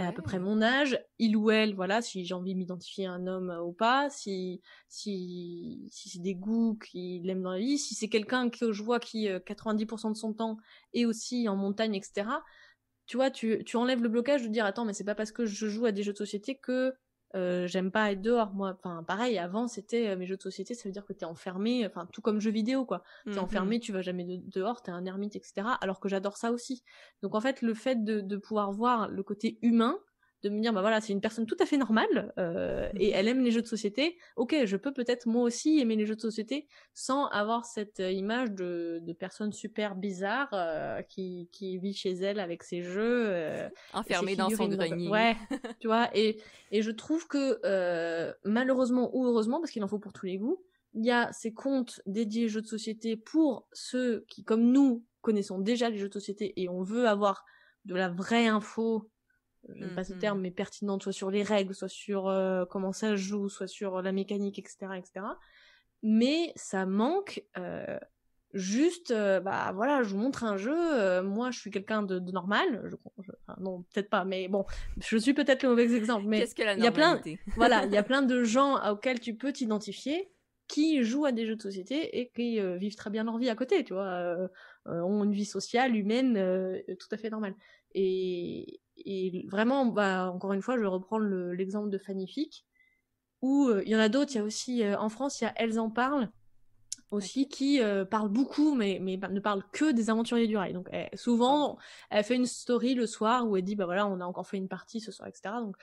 à peu près mon âge, il ou elle, voilà, si j'ai envie de m'identifier à un homme ou pas, si si si c'est des goûts qu'il aime dans la vie, si c'est quelqu'un que je vois qui 90% euh, de son temps est aussi en montagne, etc. Tu vois, tu tu enlèves le blocage de dire attends, mais c'est pas parce que je joue à des jeux de société que euh, j'aime pas être dehors. Moi enfin pareil avant c'était euh, mes jeux de société ça veut dire que t'es enfermé enfin tout comme jeux vidéo quoi. T'es mmh enfermé tu vas jamais de dehors t'es un ermite etc alors que j'adore ça aussi. Donc en fait le fait de, de pouvoir voir le côté humain de me dire bah voilà c'est une personne tout à fait normale euh, et elle aime les jeux de société. Ok je peux peut-être moi aussi aimer les jeux de société sans avoir cette euh, image de, de personne super bizarre euh, qui, qui vit chez elle avec ses jeux euh, enfermée dans son grenier. Ouais *laughs* tu vois et et je trouve que malheureusement ou heureusement parce qu'il en faut pour tous les goûts il y a ces comptes dédiés jeux de société pour ceux qui comme nous connaissons déjà les jeux de société et on veut avoir de la vraie info j'aime pas ce mm-hmm. terme, mais pertinente, soit sur les règles, soit sur euh, comment ça joue, soit sur la mécanique, etc., etc. Mais ça manque euh, Juste, euh, bah voilà, je vous montre un jeu. moi, je suis quelqu'un de, de normal. Je, je- enfin, non, peut-être pas, mais bon, je suis peut-être le mauvais exemple. Mais Qu'est-ce que la il y a plein- *laughs* voilà, il y a plein de gens auxquels tu peux t'identifier qui jouent à des jeux de société et qui euh, vivent très bien leur vie à côté, tu vois, euh, euh, ont une vie sociale, humaine, tout à fait normale. Et, et vraiment, bah, encore une fois, je reprends le- l'exemple de Fannyfic, où euh, il y en a d'autres, il y a aussi, euh, en France, il y a Elles en parlent, aussi, qui euh, parle beaucoup, mais, mais ne parle que des aventuriers du rail. Donc, elle- souvent, elle fait une story le soir où elle dit, bah voilà, on a encore fait une partie ce soir, etc. Donc,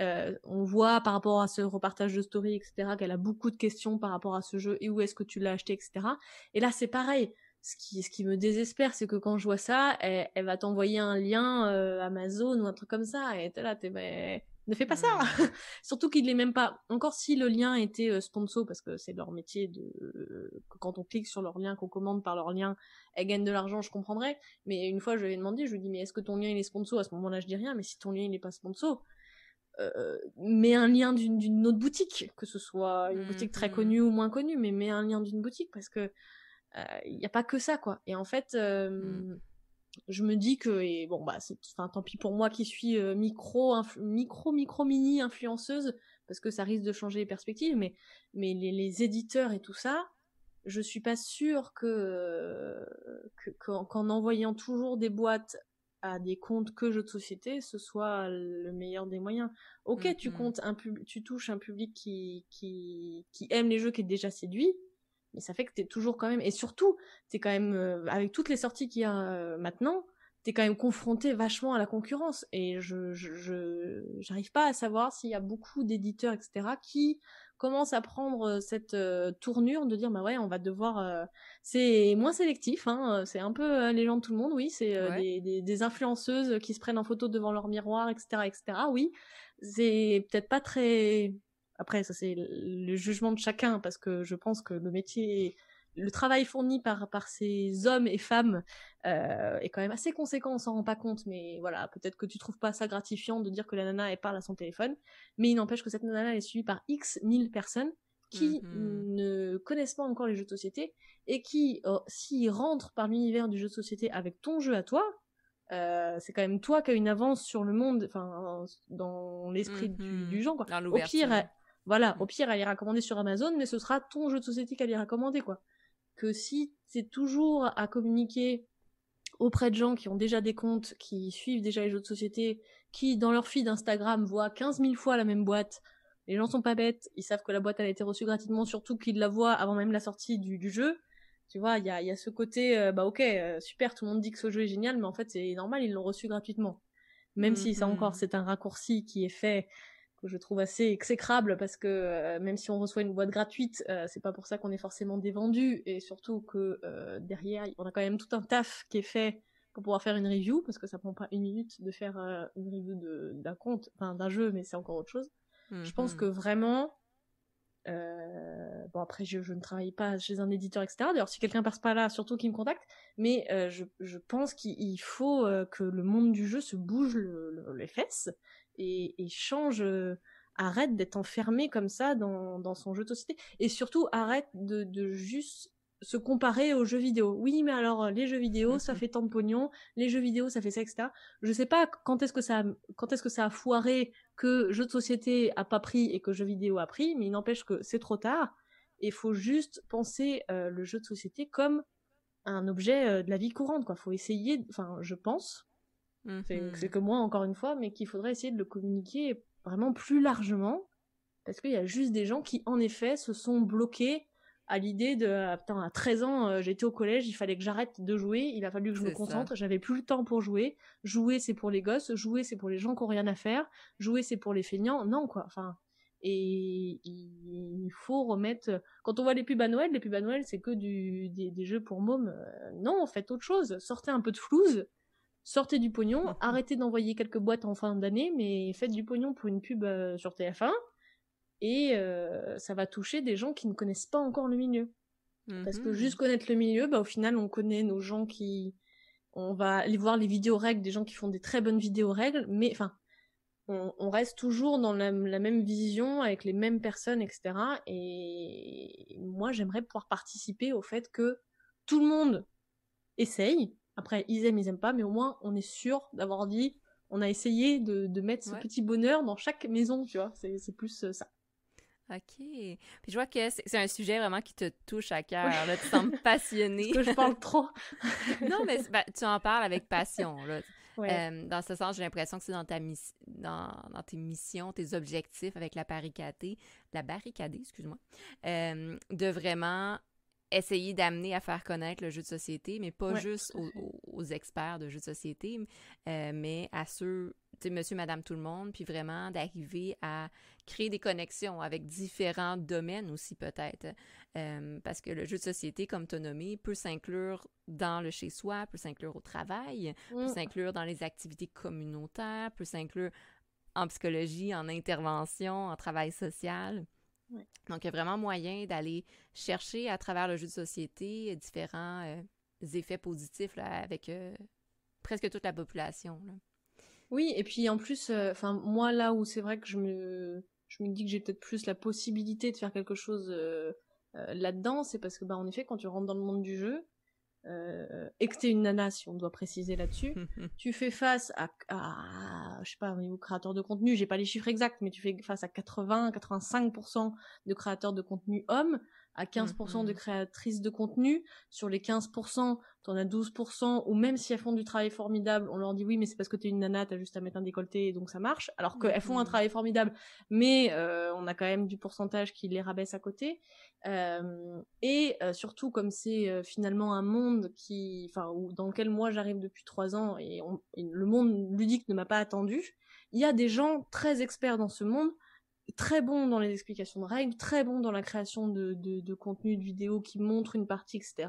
euh, on voit par rapport à ce repartage de story, etc., qu'elle a beaucoup de questions par rapport à ce jeu et où est-ce que tu l'as acheté, etc. Et là, c'est pareil. Ce qui, ce qui me désespère, c'est que quand je vois ça, elle, elle va t'envoyer un lien euh, Amazon ou un truc comme ça, et t'es là, t'es, mais ne fais pas ça. *laughs* Surtout qu'il l'est même pas. Encore si le lien était euh, sponsor, parce que c'est leur métier de, euh, que quand on clique sur leur lien, qu'on commande par leur lien, elles gagnent de l'argent, je comprendrais. Mais une fois, je lui ai demandé, je lui ai dit, mais est-ce que ton lien il est sponsor? À ce moment-là, je dis rien, mais si ton lien il n'est pas sponsor, euh, mets un lien d'une, d'une autre boutique, que ce soit une boutique très Mhm. connue ou moins connue, mais mets un lien d'une boutique parce que il n'y a pas que ça quoi. Et en fait, euh, Mm. je me dis que et bon bah c'est, enfin tant pis pour moi qui suis euh, micro, influ- micro, micro, mini influenceuse parce que ça risque de changer les perspectives, mais mais les, les éditeurs et tout ça, je suis pas sûre que que- qu'en, qu'en envoyant toujours des boîtes à des comptes que jeux de société, ce soit le meilleur des moyens. Ok, tu Mhm. comptes un pub- tu touches un public qui, qui, qui aime les jeux, qui est déjà séduit, mais ça fait que t'es toujours quand même, et surtout, t'es quand même, euh, avec toutes les sorties qu'il y a euh, maintenant, t'es quand même confronté vachement à la concurrence, et je, je, je- j'arrive pas à savoir s'il y a beaucoup d'éditeurs, etc., qui commencent à prendre euh, cette euh, tournure de dire, bah ouais, on va devoir, euh, c'est moins sélectif, hein, c'est un peu euh, les gens de tout le monde, oui, c'est euh, Ouais. des, des, des influenceuses qui se prennent en photo devant leur miroir, etc., etc., oui, c'est peut-être pas très, après, ça c'est le jugement de chacun, parce que je pense que le métier, le travail fourni par, par ces hommes et femmes euh, est quand même assez conséquent, on s'en rend pas compte, mais voilà, peut-être que tu trouves pas ça gratifiant de dire que la nana, elle parle à son téléphone, mais il n'empêche que cette nana, elle est suivie par X mille personnes qui Mhm. ne connaissent pas encore les jeux de société et qui, euh, s'ils rentrent par l'univers du jeu de société avec ton jeu à toi, euh, c'est quand même toi qui as une avance sur le monde, enfin, dans l'esprit du, Mhm. du genre, quoi. Au pire, elle- voilà, au pire, elle ira commander sur Amazon, mais ce sera ton jeu de société qu'elle ira commander, quoi. Que si c'est toujours à communiquer auprès de gens qui ont déjà des comptes, qui suivent déjà les jeux de société, qui dans leur feed Instagram voient 15 000 fois la même boîte, les gens sont pas bêtes, ils savent que la boîte elle a été reçue gratuitement, surtout qu'ils la voient avant même la sortie du, du jeu. Tu vois, il y a, y a ce côté, euh, bah ok, euh, super, tout le monde dit que ce jeu est génial, mais en fait c'est normal, ils l'ont reçu gratuitement. Même si ça Mhm. encore c'est un raccourci qui est fait que je trouve assez exécrable parce que euh, même si on reçoit une boîte gratuite, euh, c'est pas pour ça qu'on est forcément dévendu et surtout que euh, derrière on a quand même tout un taf qui est fait pour pouvoir faire une review parce que ça prend pas une minute de faire euh, une review de- d'un compte, enfin d'un jeu, mais c'est encore autre chose. Je pense Mhm. que vraiment, bon après je, je ne travaille pas chez un éditeur etc. D'ailleurs si quelqu'un passe pas là, surtout qu'il me contacte. Mais je, je pense qu'il il faut que le monde du jeu se bouge le- le- les fesses et, et change, euh, arrête d'être enfermé comme ça dans, dans son jeu de société et surtout arrête de, de juste se comparer aux jeux vidéo. Oui, mais alors les jeux vidéo, ça fait tant de pognon, les jeux vidéo, ça fait ça, etc. Je sais pas quand est-ce que ça, a- quand est-ce que ça a foiré que jeu de société a pas pris et que jeu vidéo a pris, mais il n'empêche que c'est trop tard. Et il faut juste penser euh, le jeu de société comme un objet euh, de la vie courante, quoi. Faut essayer, enfin, je pense, c'est Mhm. c'est que moi encore une fois, mais qu'il faudrait essayer de le communiquer vraiment plus largement, parce qu'il y a juste des gens qui, en effet, se sont bloqués à l'idée de ah, putain à 13 ans euh, j'étais au collège il fallait que j'arrête de jouer il a fallu que je me concentre j'avais plus le temps pour jouer jouer c'est pour les gosses jouer c'est pour les gens qui ont rien à faire jouer c'est pour les feignants non quoi enfin et il faut remettre quand on voit les pubs à Noël les pubs à Noël c'est que du des, des jeux pour mômes Euh, non faites autre chose sortez un peu de flouze sortez du pognon *laughs* arrêtez d'envoyer quelques boîtes en fin d'année mais faites du pognon pour une pub euh, sur TF1 et euh, ça va toucher des gens qui ne connaissent pas encore le milieu parce que Mhm. juste connaître le milieu, bah, au final, on connaît nos gens qui. On va aller voir les vidéos règles des gens qui font des très bonnes vidéos règles, mais enfin, on, on reste toujours dans la, la même vision, avec les mêmes personnes, etc. Et moi, j'aimerais pouvoir participer au fait que tout le monde essaye. Après, ils aiment, ils aiment pas, mais au moins, on est sûr d'avoir dit, on a essayé de, de mettre ce petit bonheur dans chaque maison, tu vois. C'est plus euh, ça. OK. Puis je vois que c'est un sujet vraiment qui te touche à cœur. Là, tu sembles *laughs* passionné. que je parle trop. *laughs* non, mais ben, tu en parles avec passion. Là. Euh, dans ce sens, j'ai l'impression que c'est dans, ta dans, dans, tes missions, tes objectifs avec la barricadée, la barricadée, excuse-moi, euh, de vraiment essayer d'amener à faire connaître le jeu de société, mais pas juste aux, experts de jeux de société, euh, mais à ceux, tu sais, monsieur, madame, tout le monde, puis vraiment d'arriver à créer des connexions avec différents domaines aussi peut-être. Euh, parce que le jeu de société, comme tu as nommé, peut s'inclure dans le chez-soi, peut s'inclure au travail, peut mm. s'inclure dans les activités communautaires, peut s'inclure en psychologie, en intervention, en travail social. Donc, il y a vraiment moyen d'aller chercher à travers le jeu de société différents euh, effets positifs avec euh, presque toute la population. Oui, et puis en plus, euh, enfin moi là où c'est vrai que je me, je me dis que j'ai peut-être plus la possibilité de faire quelque chose là-dedans, c'est parce que bah en effet quand tu rentres dans le monde du jeu, euh, et que t'es une nana, si on doit préciser là-dessus, *laughs* tu fais face à, à, je sais pas, au niveau créateur de contenu, j'ai pas les chiffres exacts, mais tu fais face à 80-85% de créateurs de contenu hommes, à 15% de mm-hmm. créatrices de contenu. Sur les 15%, t'en as 12%, ou même si elles font du travail formidable, on leur dit oui, mais c'est parce que t'es une nana, t'as juste à mettre un décolleté et donc ça marche. Alors qu'elles font un travail formidable, mais euh, on a quand même du pourcentage qui les rabaisse à côté. Euh, et euh, surtout, comme c'est finalement un monde qui, enfin, dans lequel moi j'arrive depuis trois ans et, le monde ludique ne m'a pas attendu, il y a des gens très experts dans ce monde très bon dans les explications de règles, très bon dans la création de, de, contenu de vidéo qui montre une partie, etc.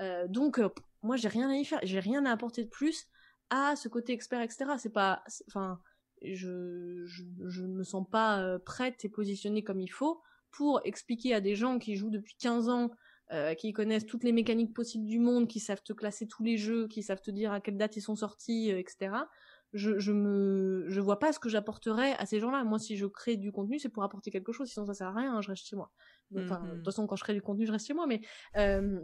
Euh, donc, euh, moi, j'ai rien à y faire, j'ai rien à apporter de plus à ce côté expert, etc. C'est pas, enfin, je, je, me sens pas euh, prête et positionnée comme il faut pour expliquer à des gens qui jouent depuis 15 ans, qui connaissent toutes les mécaniques possibles du monde, qui savent te classer tous les jeux, qui savent te dire à quelle date ils sont sortis, etc je, je me je vois pas ce que j'apporterais à ces gens-là. Moi, si je crée du contenu, c'est pour apporter quelque chose. Sinon, ça sert à rien. Hein, je reste chez moi. Enfin, de toute mhm. façon, quand je crée du contenu, je reste chez moi. Mais euh,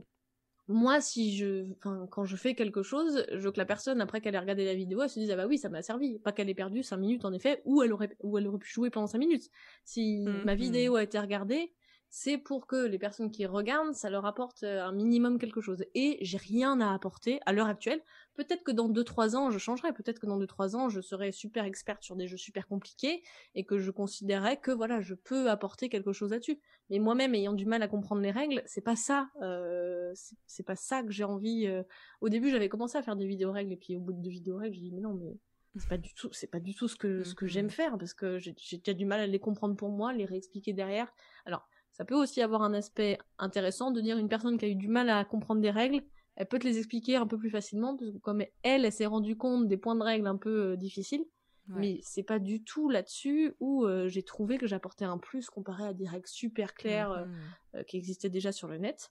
moi, si je, enfin, quand je fais quelque chose, je veux que la personne, après qu'elle ait regardé la vidéo, elle se dise ah bah oui, ça m'a servi. Pas qu'elle ait perdu cinq minutes en effet, ou elle aurait, ou elle aurait pu jouer pendant cinq minutes. Si ma mhm. vidéo a été regardée, c'est pour que les personnes qui regardent, ça leur apporte euh, un minimum quelque chose. Et j'ai rien à apporter à l'heure actuelle. Peut-être que dans 2-3 ans, je changerai. Peut-être que dans 2-3 ans, je serai super experte sur des jeux super compliqués et que je considérerais que voilà, je peux apporter quelque chose là-dessus. Mais moi-même, ayant du mal à comprendre les règles, c'est pas ça. Euh, c'est pas ça que j'ai envie. Euh. Au début, j'avais commencé à faire des vidéos règles et puis au bout de deux vidéos règles, j'ai dit mais non, mais c'est pas du tout, c'est pas du tout ce que ce que j'aime mm-hmm. faire parce que j'ai déjà du mal à les comprendre pour moi, les réexpliquer derrière. Alors ça peut aussi avoir un aspect intéressant de dire une personne qui a eu du mal à comprendre des règles, elle peut te les expliquer un peu plus facilement, parce que comme elle, elle s'est rendue compte des points de règles un peu euh, difficiles. Mais c'est pas du tout là-dessus où euh, j'ai trouvé que j'apportais un plus comparé à des règles super claires euh, qui existaient déjà sur le net.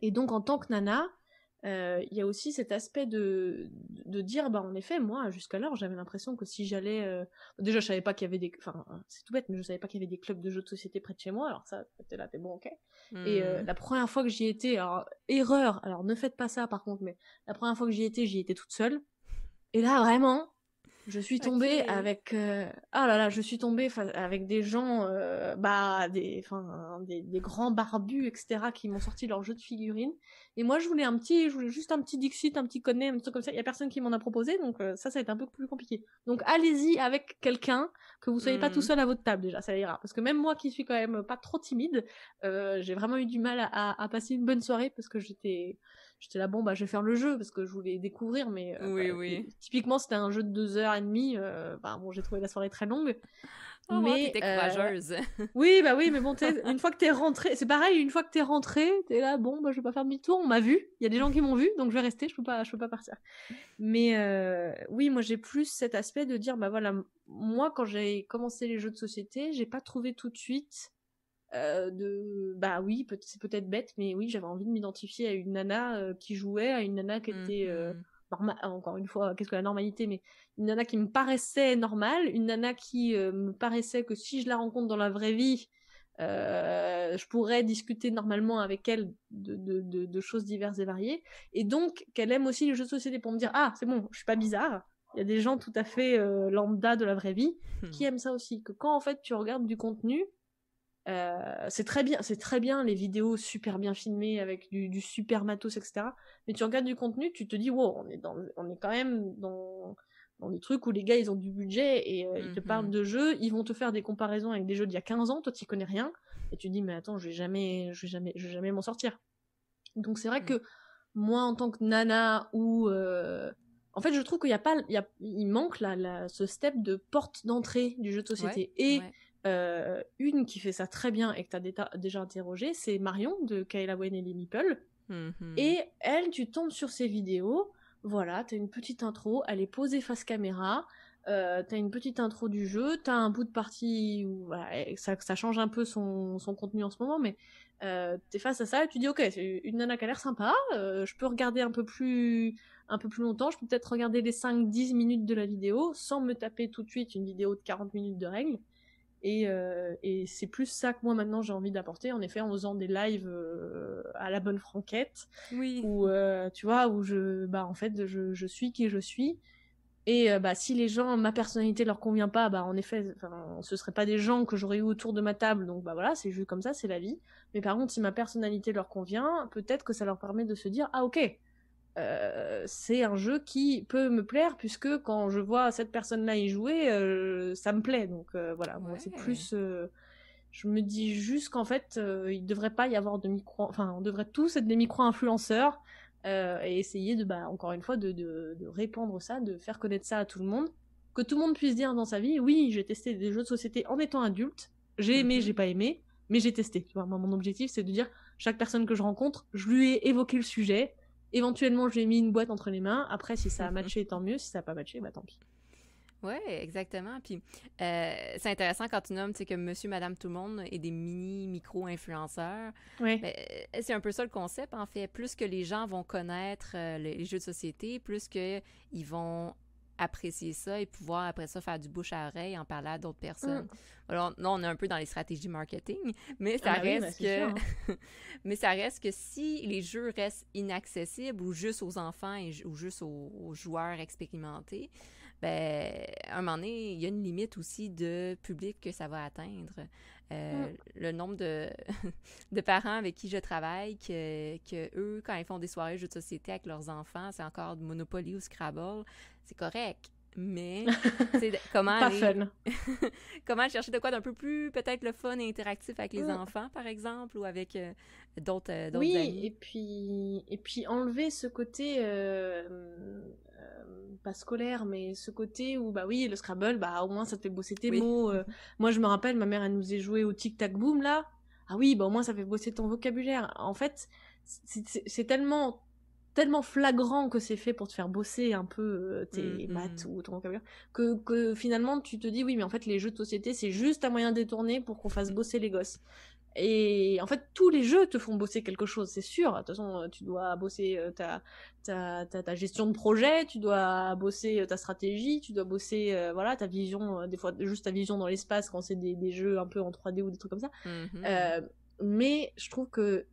Et donc en tant que nana, il y a aussi cet aspect de, de dire, bah en effet, moi, jusqu'alors, j'avais l'impression que si j'allais... Euh, déjà, je savais pas qu'il y avait des... Enfin, c'est tout bête, mais je savais pas qu'il y avait des clubs de jeux de société près de chez moi, alors ça, t'es là, t'es bon, ok. Et euh, hmm. la première fois que j'y étais, alors, erreur, alors ne faites pas ça par contre, mais la première fois que j'y étais, j'y étais toute seule. Et là, vraiment, je suis tombée avec euh... ah là là, je suis tombée avec des gens euh, bah des enfin des, des, grands barbus etc qui m'ont sorti leur jeu de figurines et moi je voulais un petit je voulais juste un petit Dixit, un petit connaît un truc comme ça, il y a personne qui m'en a proposé donc euh, ça ça va être un peu plus compliqué. Donc allez-y avec quelqu'un que vous soyez pas tout mmh. seul à votre table déjà, ça ira parce que même moi qui suis quand même pas trop timide, euh, j'ai vraiment eu du mal à, à passer une bonne soirée parce que j'étais j'étais là bon bah je vais faire le jeu parce que je voulais découvrir mais euh, oui, oui. typiquement c'était un jeu de deux heures et demie euh, bah bon j'ai trouvé la soirée très longue. Oh, mais t'étais euh, courageuse. *laughs* oui bah oui mais bon une fois que t'es rentré c'est pareil une fois que t'es rentré t'es là bon bah je vais pas faire demi-tour on m'a vu il y a des gens qui m'ont vu donc je vais rester je peux pas je peux pas partir. Mais oui moi j'ai plus cet aspect de dire bah voilà moi quand j'ai commencé les jeux de société j'ai pas trouvé tout de suite euh, de bah oui c'est peut-être bête mais oui j'avais envie de m'identifier à une nana euh, qui jouait à une nana qui était euh, mmh encore une fois qu'est-ce que la normalité mais une nana qui me paraissait normale une nana qui me paraissait que si je la rencontre dans la vraie vie je pourrais discuter normalement avec elle de, de, de, choses diverses et variées, et donc qu'elle aime aussi les jeux de société pour me dire ah c'est bon, je suis pas bizarre. Il y a des gens tout à fait lambda de la vraie vie qui aiment ça aussi. Que quand en fait tu regardes du contenu, euh, c'est très bien, c'est très bien les vidéos super bien filmées avec du, super matos, etc. Mais tu regardes du contenu, tu te dis wow, on est dans, on est quand même dans dans des trucs où les gars ils ont du budget et euh, ils te parlent mhm. de jeux, ils vont te faire des comparaisons avec des jeux d'il y a 15 ans, toi tu connais rien et tu dis mais attends, je vais jamais, je vais jamais, je vais jamais m'en sortir. Donc c'est vrai que moi en tant que nana ou euh, en fait je trouve qu'il y a pas, il, y a, il manque là, ce step de porte d'entrée du jeu de société et euh, une qui fait ça très bien et que tu as déjà interrogé, c'est Marion de Kayla Wayne et les Meeple. Mhm. Et elle, tu tombes sur ses vidéos, voilà, t'as une petite intro, elle est posée face caméra, euh, t'as une petite intro du jeu, t'as un bout de partie où ça, ça, change un peu son, son, contenu en ce moment, mais euh, t'es face à ça et tu dis ok, c'est une nana qui a l'air sympa, euh, je peux regarder un peu plus un peu plus longtemps, je peux peut-être regarder les 5-10 minutes de la vidéo sans me taper tout de suite une vidéo de 40 minutes de règles. Euh, et, c'est plus ça que moi maintenant j'ai envie d'apporter, en effet, en faisant des lives euh, à la bonne franquette. Oui. Où, euh, tu vois, où je, bah, en fait, je, je suis qui je suis. Et bah, si les gens, ma personnalité leur convient pas, bah, en effet, ce seraient pas des gens que j'aurais eu autour de ma table. Donc, bah, voilà, c'est juste comme ça, c'est la vie. Mais par contre, si ma personnalité leur convient, peut-être que ça leur permet de se dire, ah, ok, euh, c'est un jeu qui peut me plaire puisque quand je vois cette personne-là y jouer, euh, ça me plaît. Donc euh, voilà, moi c'est plus. je me dis juste qu'en fait, il devrait pas y avoir de micro. Enfin, on devrait tous être des micro-influenceurs et essayer de, bah, encore une fois, de, de, de, répandre ça, de faire connaître ça à tout le monde. Que tout le monde puisse dire dans sa vie, oui, j'ai testé des jeux de société en étant adulte, j'ai aimé, mhm. j'ai pas aimé, mais j'ai testé. Tu vois, moi, mon objectif, c'est de dire, chaque personne que je rencontre, je lui ai évoqué le sujet, Éventuellement, je lui ai mis une boîte entre les mains. Après, si ça a matché, tant mieux. Si ça n'a pas matché, bah tant pis. Oui, exactement. Puis euh, c'est intéressant quand tu nommes que monsieur, madame, tout le monde est des mini micro-influenceurs. Oui. Ben, euh, c'est un peu ça le concept, en fait. Plus que les gens vont connaître euh, les, jeux de société, plus qu'ils vont apprécier ça et pouvoir après ça faire du bouche à oreille en parler à d'autres personnes. Mm. Alors là, on est un peu dans les stratégies marketing, mais ça ah ben reste que hein. *laughs* mais ça reste que si les jeux restent inaccessibles ou juste aux enfants ou juste aux, joueurs expérimentés, ben à un moment donné, il y a une limite aussi de public que ça va atteindre. Euh, mm. Le nombre de, *laughs* de parents avec qui je travaille, que, que eux, quand ils font des soirées jeux de société avec leurs enfants, c'est encore Monopoly ou Scrabble, c'est correct. Mais *laughs* comment aller... *laughs* comment chercher de quoi d'un peu plus peut-être le fun et interactif avec les mm. enfants par exemple ou avec euh, d'autres euh, oui, amis? et puis et puis enlever ce côté euh, pas scolaire mais ce côté où bah oui le Scrabble bah au moins ça te fait bosser tes mots. *laughs* moi je me rappelle ma mère elle nous est joué au tic tac boom là. Ah oui bah au moins ça fait bosser ton vocabulaire. En fait c'est tellement tellement flagrant que c'est fait pour te faire bosser un peu euh, tes mm, mm. maths ou ton vocabulaire que, que finalement tu te dis oui mais en fait les jeux de société c'est juste un moyen détourné pour qu'on fasse bosser les gosses et en fait tous les jeux te font bosser quelque chose c'est sûr de toute façon euh, tu dois bosser euh, ta, ta, ta, ta, gestion de projet tu dois bosser ta stratégie tu dois bosser voilà ta vision des fois juste ta vision dans l'espace quand c'est des, des, jeux un peu en 3D ou des trucs comme ça mm-hmm. mais je trouve que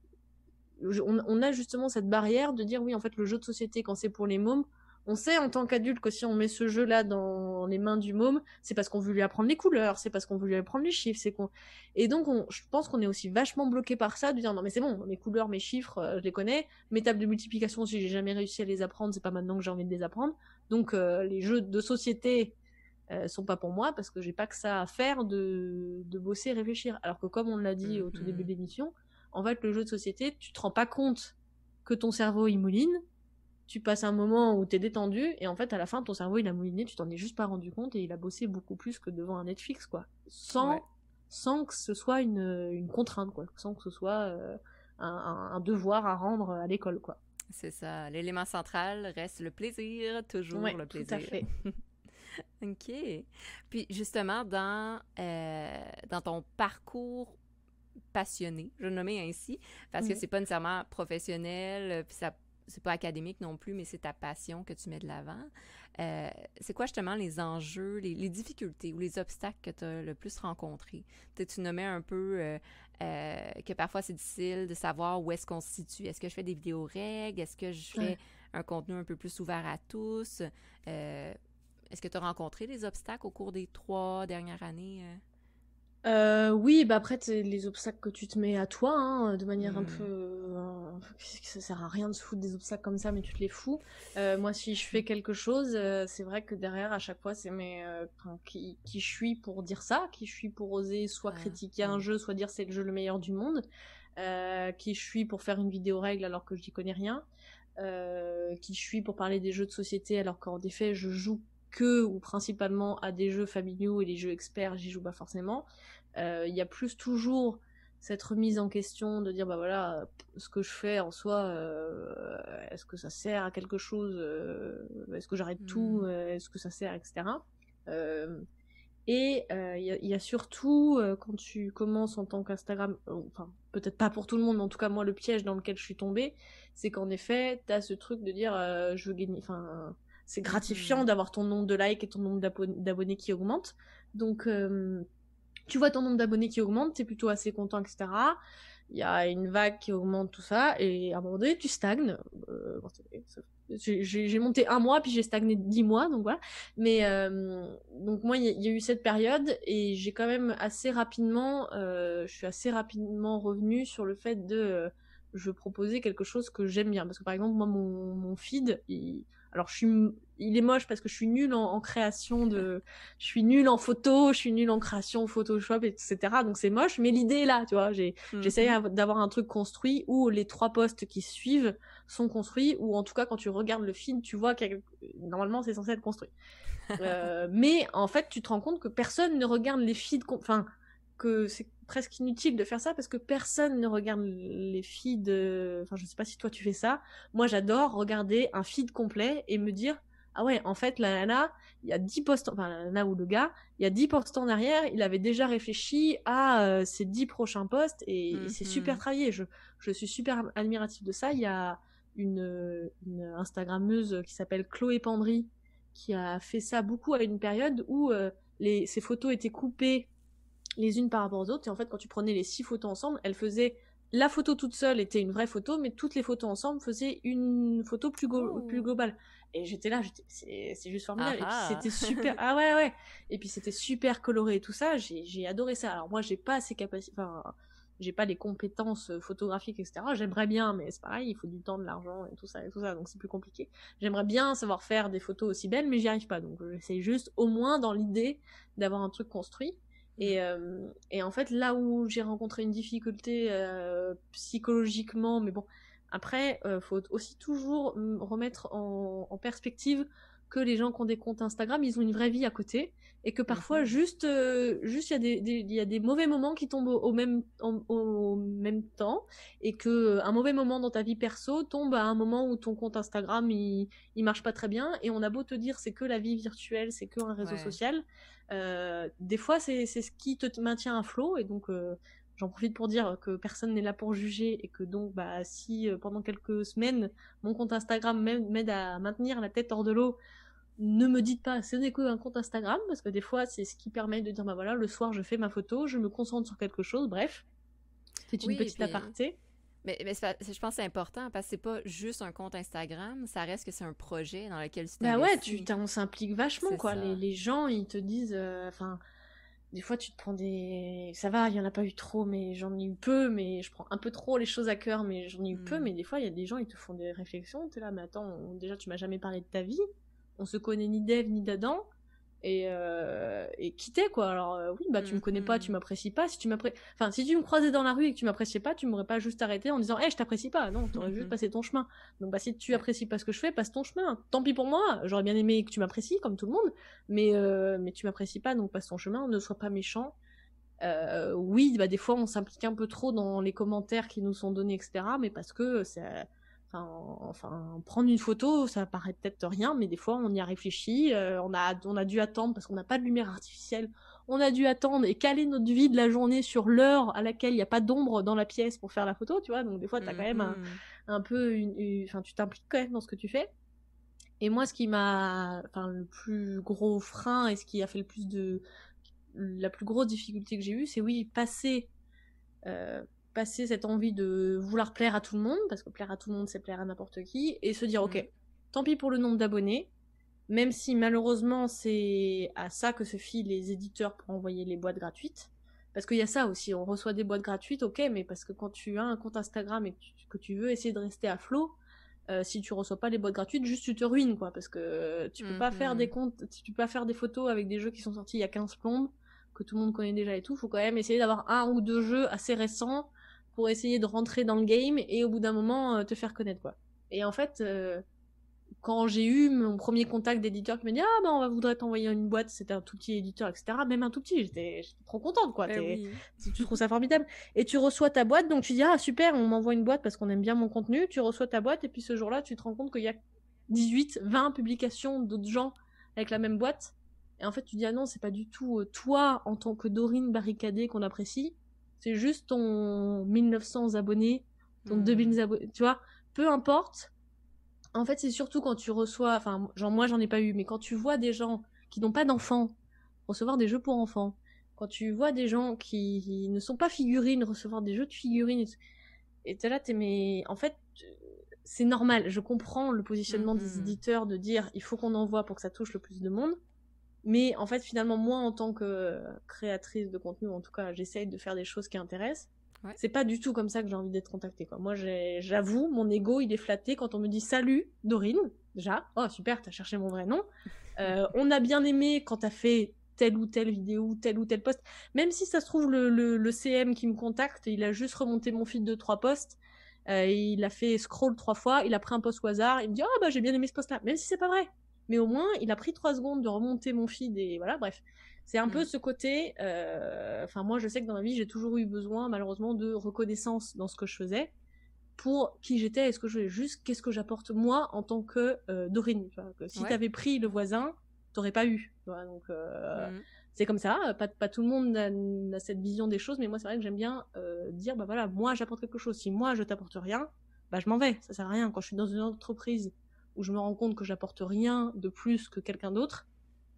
on, a justement cette barrière de dire oui en fait le jeu de société quand c'est pour les mômes on sait en tant qu'adulte que si on met ce jeu-là dans les mains du môme, c'est parce qu'on veut lui apprendre les couleurs, c'est parce qu'on veut lui apprendre les chiffres, c'est qu'on et donc je pense qu'on est aussi vachement bloqué par ça de dire non mais c'est bon, mes couleurs, mes chiffres, euh, je les connais, mes tables de multiplication si j'ai jamais réussi à les apprendre, c'est pas maintenant que j'ai envie de les apprendre. Donc euh, les jeux de société euh, sont pas pour moi parce que j'ai pas que ça à faire de de bosser, réfléchir. Alors que comme on l'a dit au tout mm-hmm. début de l'émission, en fait, le jeu de société, tu te rends pas compte que ton cerveau il mouline. Tu passes un moment où t'es détendu et en fait à la fin ton cerveau il a mouliné, tu t'en es juste pas rendu compte et il a bossé beaucoup plus que devant un Netflix quoi, sans sans que ce soit une, une contrainte quoi, sans que ce soit euh, un, devoir à rendre à l'école quoi. C'est ça, l'élément central reste le plaisir, toujours le plaisir. Tout à fait. *laughs* ok. Puis justement dans euh, dans ton parcours passionné, je le nommais ainsi, parce que c'est pas nécessairement professionnel, euh, puis ça c'est pas académique non plus, mais c'est ta passion que tu mets de l'avant. Euh, c'est quoi justement les enjeux, les, difficultés ou les obstacles que tu as le plus rencontrés? tu nommais un peu euh, euh, que parfois c'est difficile de savoir où est-ce qu'on se situe. Est-ce que je fais des vidéos règles? Est-ce que je fais un contenu un peu plus ouvert à tous? est-ce que tu as rencontré des obstacles au cours des trois dernières années? Euh, oui, bah après, les obstacles que tu te mets à toi, hein, de manière un mmh. peu... Euh, ça sert à rien de se foutre des obstacles comme ça, mais tu te les fous. Euh, moi, si je fais quelque chose, c'est vrai que derrière, à chaque fois, c'est mais qui, qui je suis pour dire ça, qui je suis pour oser soit critiquer un jeu, soit dire c'est le jeu le meilleur du monde, qui je suis pour faire une vidéo règle alors que je n'y connais rien, qui je suis pour parler des jeux de société alors qu'en effet, je joue que ou principalement à des jeux familiaux et les jeux experts, j'y joue pas forcément. Euh, il y a plus toujours cette remise en question de dire bah voilà ce que je fais en soi euh, est-ce que ça sert à quelque chose euh, est-ce que j'arrête tout hmm. est-ce que ça sert etc et il y, a surtout quand tu commences en tant qu'Instagram enfin peut-être pas pour tout le monde mais en tout cas moi le piège dans lequel je suis tombée c'est qu'en effet t'as ce truc de dire je veux gagner enfin c'est gratifiant hmm. d'avoir ton nombre de likes et ton nombre d'abonnés qui augmente donc tu vois ton nombre d'abonnés qui augmente, t'es plutôt assez content, etc. Il y a une vague qui augmente tout ça, et à un moment donné, tu stagnes. Euh, j'ai monté un mois, puis j'ai stagné dix mois, donc voilà. Mais euh, donc moi, il y, a eu cette période, et j'ai quand même assez rapidement, euh, je suis assez rapidement revenue sur le fait de je proposais quelque chose que j'aime bien. Parce que par exemple, moi, mon, mon feed, il alors je suis, il est moche parce que je suis nulle en, création de, je suis nulle en photo, je suis nulle en création Photoshop, etc. Donc c'est moche, mais l'idée est là, tu vois. J'ai, j'essaye d'avoir un truc construit où les trois postes qui suivent sont construits, ou en tout cas quand tu regardes le film, tu vois que normalement c'est censé être construit. *laughs* euh, mais en fait, tu te rends compte que personne ne regarde les feeds, enfin que c'est presque inutile de faire ça parce que personne ne regarde les feeds. Enfin, je sais pas si toi tu fais ça. Moi, j'adore regarder un feed complet et me dire ah ouais, en fait, la nana, il y a 10 postes, enfin la nana ou le gars, il y a 10 postes en arrière, il avait déjà réfléchi à euh, ses 10 prochains postes et, c'est super travaillé. Je, je suis super admiratif de ça. Il y a une, une Instagrammeuse qui s'appelle Chloé Pandry qui a fait ça beaucoup à une période où euh, les, ses photos étaient coupées les unes par rapport aux autres. Et en fait, quand tu prenais les six photos ensemble, elle faisait la photo toute seule était une vraie photo, mais toutes les photos ensemble faisaient une photo plus, oh. plus globale. Et j'étais là, c'est juste formidable. Ah c'était super. *laughs* ah ouais, ouais. Et puis c'était super coloré et tout ça. J'ai adoré ça. Alors moi, j'ai pas ces capacités. Enfin, j'ai pas les compétences photographiques, etc. J'aimerais bien, mais c'est pareil, il faut du temps, de l'argent et tout ça et tout ça, donc c'est plus compliqué. J'aimerais bien savoir faire des photos aussi belles, mais j'y arrive pas. Donc j'essaie juste, au moins dans l'idée, d'avoir un truc construit. Et, euh, et en fait, là où j'ai rencontré une difficulté euh, psychologiquement, mais bon, après, euh, faut aussi toujours remettre en, en, perspective que les gens qui ont des comptes Instagram, ils ont une vraie vie à côté, et que parfois, mhm. juste, euh, juste il y a des, il y a des mauvais moments qui tombent au, même, au même temps, et que un mauvais moment dans ta vie perso tombe à un moment où ton compte Instagram il, il marche pas très bien, et on a beau te dire c'est que la vie virtuelle, c'est que un réseau social euh, des fois, c'est ce qui te maintient à flot, et donc euh, j'en profite pour dire que personne n'est là pour juger, et que donc, bah, si euh, pendant quelques semaines, mon compte Instagram m'aide à maintenir la tête hors de l'eau, ne me dites pas, ce n'est qu'un compte Instagram, parce que des fois, c'est ce qui permet de dire, bah voilà, le soir, je fais ma photo, je me concentre sur quelque chose, bref. C'est une petite aparté. Mais, mais je pense que c'est important parce que c'est pas juste un compte Instagram, ça reste que c'est un projet dans lequel tu Bah ouais, tu, on s'implique vachement, quoi. Les, les, gens, ils te disent, euh, enfin, des fois tu te prends des. Ça va, il y en a pas eu trop, mais j'en ai eu peu, mais je prends un peu trop les choses à cœur, mais j'en ai eu peu, hmm. mais des fois il y a des gens, ils te font des réflexions, t'es là, mais attends, déjà tu m'as jamais parlé de ta vie, on se connaît ni d'Ève ni d'Adam, et, euh, et quitter quoi. Alors euh, oui bah tu me connais pas tu mm-hmm. m'apprécies pas. Si tu m'apprécies enfin si tu me croisais dans la rue et que tu m'appréciais pas tu m'aurais pas juste arrêté en disant hé je t'apprécie pas. Non tu aurais juste mm-hmm. passé ton chemin. Donc bah si tu apprécies pas ce que je fais passe ton chemin. Tant pis pour moi. J'aurais bien aimé que tu m'apprécies comme tout le monde. Mais euh, mais tu m'apprécies pas donc passe ton chemin. Ne sois pas méchant. Euh, oui bah des fois on s'implique un peu trop dans les commentaires qui nous sont donnés etc mais parce que c'est Enfin, prendre une photo, ça paraît peut-être rien, mais des fois on y a réfléchi. Euh, on a, on a dû attendre parce qu'on n'a pas de lumière artificielle. on a dû attendre et caler notre vie de la journée sur l'heure à laquelle il n'y a pas d'ombre dans la pièce pour faire la photo, tu vois. Donc des fois, tu as quand même un, mm-hmm. un peu une, enfin, tu t'impliques quand même dans ce que tu fais. Et moi, ce qui m'a, enfin, le plus gros frein et ce qui a fait le plus de, la plus grosse difficulté que j'ai eue, c'est oui, passer, euh, passer cette envie de vouloir plaire à tout le monde, parce que plaire à tout le monde, c'est plaire à n'importe qui, et se dire, mm. ok, tant pis pour le nombre d'abonnés, même si malheureusement c'est à ça que se fient les éditeurs pour envoyer les boîtes gratuites. Parce qu'il y a ça aussi, on reçoit des boîtes gratuites, ok, mais parce que quand tu as un compte Instagram et que tu, veux essayer de rester à flot, euh, si tu reçois pas les boîtes gratuites, juste tu te ruines, quoi, parce que tu peux pas faire des mhm. comptes, tu peux pas faire des photos avec des jeux qui sont sortis il y a 15 plombes, que tout le monde connaît déjà et tout, faut quand même essayer d'avoir un ou deux jeux assez récents pour essayer de rentrer dans le game et au bout d'un moment euh, te faire connaître, quoi. Et en fait, euh, quand j'ai eu mon premier contact d'éditeur qui m'a dit ah ben on va voudrait t'envoyer une boîte c'était un tout petit éditeur etc même un tout petit j'étais trop contente quoi eh tu trouves ça formidable. Et tu reçois ta boîte donc tu dis ah super on m'envoie une boîte parce qu'on aime bien mon contenu tu reçois ta boîte et puis ce jour-là tu te rends compte qu'il y a 18 20 publications d'autres gens avec la même boîte. Et en fait tu dis ah non c'est pas du tout euh, toi en tant que Dorine barricadée qu'on apprécie c'est juste ton 1900 abonnés ton 2000 mmh. abonnés tu vois peu importe en fait, c'est surtout quand tu reçois, enfin, genre moi j'en ai pas eu, mais quand tu vois des gens qui n'ont pas d'enfants recevoir des jeux pour enfants, quand tu vois des gens qui ne sont pas figurines recevoir des jeux de figurines, et t'es là, t'es mais en fait, c'est normal. Je comprends le positionnement des mm-hmm. éditeurs de dire il faut qu'on envoie pour que ça touche le plus de monde. Mais en fait, finalement, moi, en tant que créatrice de contenu, en tout cas, j'essaye de faire des choses qui intéressent. C'est pas du tout comme ça que j'ai envie d'être contactée. Quoi. Moi, j'avoue, mon ego, il est flatté quand on me dit salut, Dorine. Déjà, oh super, t'as cherché mon vrai nom. *laughs* Euh, on a bien aimé quand t'as fait telle ou telle vidéo, tel ou tel post. Même si ça se trouve, le, le, CM qui me contacte, il a juste remonté mon feed de trois posts. Euh, il a fait scroll trois fois, il a pris un post au hasard, il me dit oh bah j'ai bien aimé ce post là, même si c'est pas vrai. Mais au moins il a pris trois secondes de remonter mon feed et voilà, bref. C'est un peu mm. ce côté. Euh, enfin, moi, je sais que dans ma vie, j'ai toujours eu besoin, malheureusement, de reconnaissance dans ce que je faisais pour qui j'étais. Est-ce que je juste qu'est-ce que j'apporte moi en tant que euh, Dorine. Que si t'avais pris le voisin, t'aurais pas eu. donc euh, mm. c'est comme ça. Pas, pas tout le monde a, cette vision des choses, mais moi, c'est vrai que j'aime bien dire, bah voilà, moi, j'apporte quelque chose. Si moi, je t'apporte rien, bah je m'en vais. Ça sert à rien. Quand je suis dans une entreprise où je me rends compte que j'apporte rien de plus que quelqu'un d'autre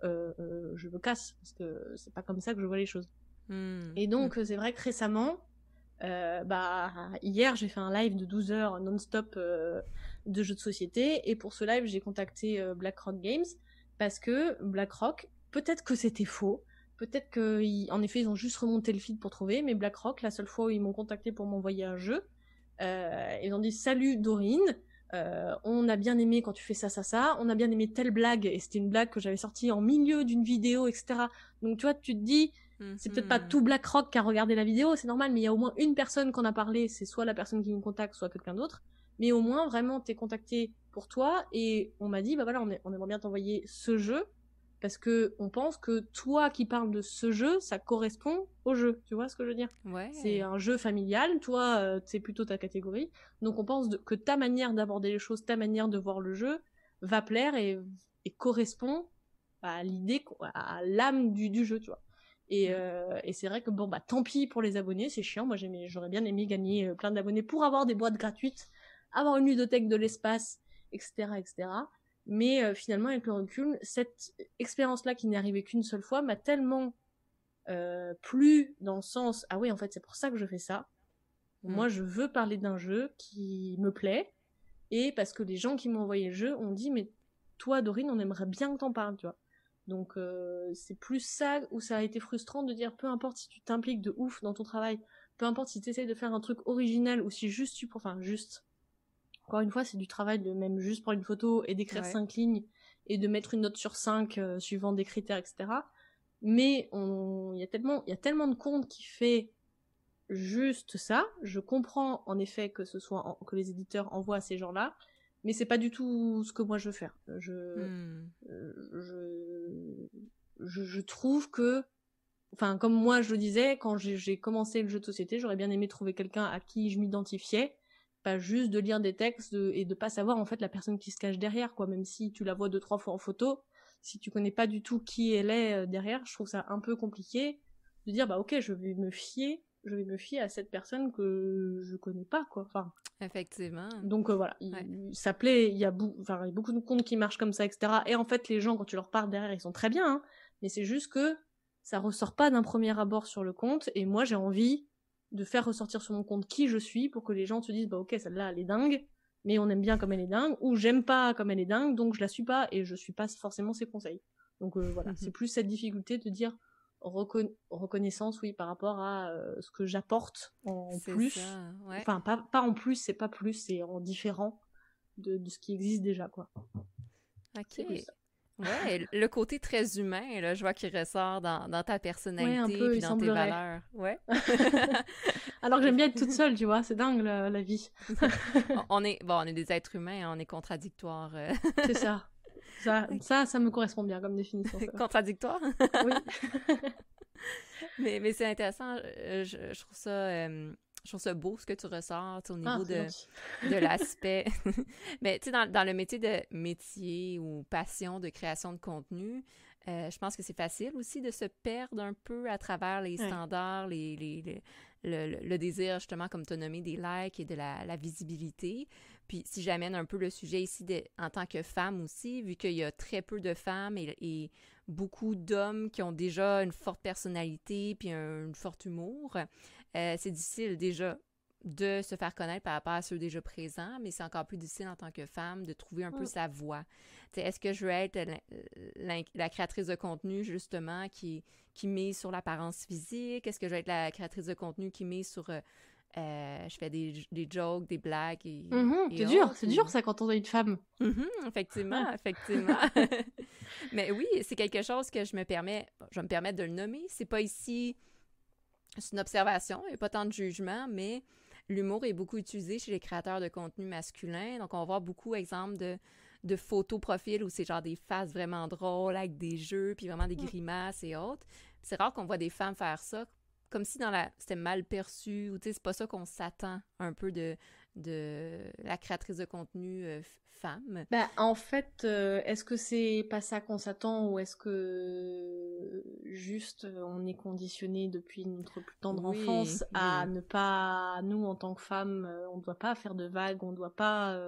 euh, euh, je me casse parce que c'est pas comme ça que je vois les choses. Hmm. Et donc hmm. c'est vrai que récemment, euh, bah hier j'ai fait un live de 12 heures non-stop de jeux de société et pour ce live j'ai contacté BlackRock Games parce que BlackRock, peut-être que c'était faux, peut-être qu'en effet ils ont juste remonté le feed pour trouver, mais BlackRock, la seule fois où ils m'ont contacté pour m'envoyer un jeu, ils ont dit salut Dorine, euh, on a bien aimé quand tu fais ça, ça, ça. On a bien aimé telle blague, et c'était une blague que j'avais sortie en milieu d'une vidéo, etc. Donc tu vois, tu te dis, c'est peut-être pas mhm. tout BlackRock qui a regardé la vidéo, c'est normal, mais il y a au moins une personne qu'on a parlé, c'est soit la personne qui me contacte, soit quelqu'un d'autre. Mais au moins, vraiment, t'es contacté pour toi, et on m'a dit, bah voilà, on, on aimerait bien t'envoyer ce jeu, parce que on pense que toi qui parles de ce jeu, ça correspond au jeu. Tu vois ce que je veux dire? Ouais. C'est un jeu familial, toi, euh, c'est plutôt ta catégorie. Donc on pense que ta manière d'aborder les choses, ta manière de voir le jeu, va plaire et, correspond à l'idée, à l'âme du, jeu, tu vois. Et, euh, et c'est vrai que bon bah tant pis pour les abonnés, c'est chiant. Moi j'aurais bien aimé gagner euh, plein d'abonnés pour avoir des boîtes gratuites, avoir une ludothèque de l'espace, etc., etc. Mais euh, finalement, avec le recul, cette expérience-là qui n'est arrivée qu'une seule fois m'a tellement euh, plu dans le sens ah oui, en fait, c'est pour ça que je fais ça. Mm. Moi, je veux parler d'un jeu qui me plaît et parce que les gens qui m'ont envoyé le jeu ont dit mais toi, Dorine, on aimerait bien que t'en parles, tu vois. Donc euh, c'est plus ça où ça a été frustrant de dire peu importe si tu t'impliques de ouf dans ton travail, peu importe si tu essayes de faire un truc original ou si juste tu enfin juste encore une fois, c'est du travail de même juste prendre une photo et d'écrire cinq lignes et de mettre une note sur cinq euh, suivant des critères, etc. Mais il y a tellement, il y a tellement de comptes qui fait juste ça. Je comprends en effet que ce soit que les éditeurs envoient à ces gens-là, mais c'est pas du tout ce que moi je veux faire. Je, hmm. euh, je, je, trouve que, enfin, comme moi je le disais, quand j'ai commencé le jeu de société, j'aurais bien aimé trouver quelqu'un à qui je m'identifiais pas juste de lire des textes et de pas savoir en fait la personne qui se cache derrière quoi même si tu la vois deux trois fois en photo si tu connais pas du tout qui elle est derrière, je trouve ça un peu compliqué de dire bah ok, je vais me fier je vais me fier à cette personne que je connais pas, quoi. Enfin, Effectivement. Donc voilà, ça plaît, il y, a beaucoup de comptes qui marchent comme ça, etc. Et en fait, les gens, quand tu leur parles derrière, ils sont très bien, hein. mais c'est juste que ça ressort pas d'un premier abord sur le compte, et moi j'ai envie de faire ressortir sur mon compte qui je suis pour que les gens se disent, bah ok, celle-là, elle est dingue, mais on aime bien comme elle est dingue, ou j'aime pas comme elle est dingue, donc je la suis pas, et je suis pas forcément ses conseils. Donc euh, voilà, c'est plus cette difficulté de dire, reconnaissance, oui, par rapport à euh, ce que j'apporte en plus. Enfin, pas, pas, en plus, c'est pas plus, c'est en différent de, de, ce qui existe déjà, quoi. Ok. Ouais, le côté très humain, là, je vois qu'il ressort dans, dans, ta personnalité et dans tes valeurs. Ouais. *laughs* Alors que j'aime bien être toute seule, tu vois, c'est dingue la, la vie. *laughs* on est bon, on est des êtres humains, on est contradictoires. Euh. c'est ça. Ça, ça, me correspond bien comme définition. Contradictoire? oui. *laughs* mais mais c'est intéressant. Euh, je, je, trouve ça. Euh, je trouve ça beau ce que tu ressors au niveau ah, de, de l'aspect. *laughs* mais tu sais, dans, dans, le métier de métier ou passion de création de contenu, euh, je pense que c'est facile aussi de se perdre un peu à travers les standards, les, les, le, le, désir justement, comme tu as nommé, des likes et de la, la visibilité. Puis si j'amène un peu le sujet ici de, en tant que femme aussi, vu qu'il y a très peu de femmes et, beaucoup d'hommes qui ont déjà une forte personnalité puis un, fort humour, euh, c'est difficile déjà de se faire connaître par rapport à ceux déjà présents, mais c'est encore plus difficile en tant que femme de trouver un peu sa voix. Est-ce que je veux être la, créatrice de contenu, justement, qui, qui mise sur l'apparence physique? Est-ce que je veux être la créatrice de contenu qui mise sur euh, euh, je fais des, des, jokes, des blagues. Et, mm-hmm, c'est dur, c'est dur ça quand on est une femme. Mm-hmm, effectivement, *laughs* effectivement. *laughs* Mais oui, c'est quelque chose que je me permets, je vais me permettre de le nommer. C'est pas ici, c'est une observation, il n'y a pas tant de jugement, mais l'humour est beaucoup utilisé chez les créateurs de contenu masculin. Donc, on va voir beaucoup d'exemples de, de photos profils où c'est genre des faces vraiment drôles avec des jeux, puis vraiment des mm. grimaces et autres. C'est rare qu'on voit des femmes faire ça comme si dans la c'était mal perçu ou tu sais c'est pas ça qu'on s'attend un peu de de la créatrice de contenu euh, femme. Ben, en fait, euh, est-ce que c'est pas ça qu'on s'attend ou est-ce que juste euh, on est conditionné depuis notre plus tendre enfance à ne pas nous en tant que femmes, on ne doit pas faire de vagues, on doit pas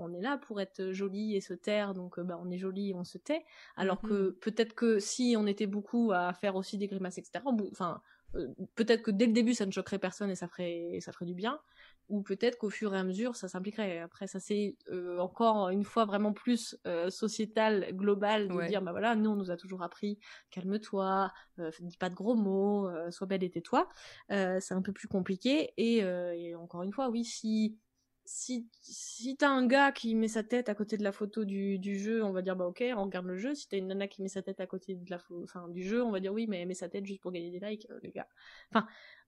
on est là pour être jolie et se taire, donc ben, on est jolie et on se tait. Alors que mm-hmm. peut-être que si on était beaucoup à faire aussi des grimaces, etc., enfin, peut-être que dès le début ça ne choquerait personne et ça ferait ça ferait du bien ou peut-être qu'au fur et à mesure ça s'impliquerait après ça c'est euh, encore une fois vraiment plus euh, sociétal global de dire bah voilà nous on nous a toujours appris calme-toi dis pas de gros mots sois belle et tais-toi c'est un peu plus compliqué et, et, encore une fois oui si si, si t'as un gars qui met sa tête à côté de la photo du, du jeu, on va dire bah ok, on regarde le jeu. Si t'as une nana qui met sa tête à côté de la enfin, du jeu, on va dire oui, mais elle met sa tête juste pour gagner des likes, euh, les gars. Enfin,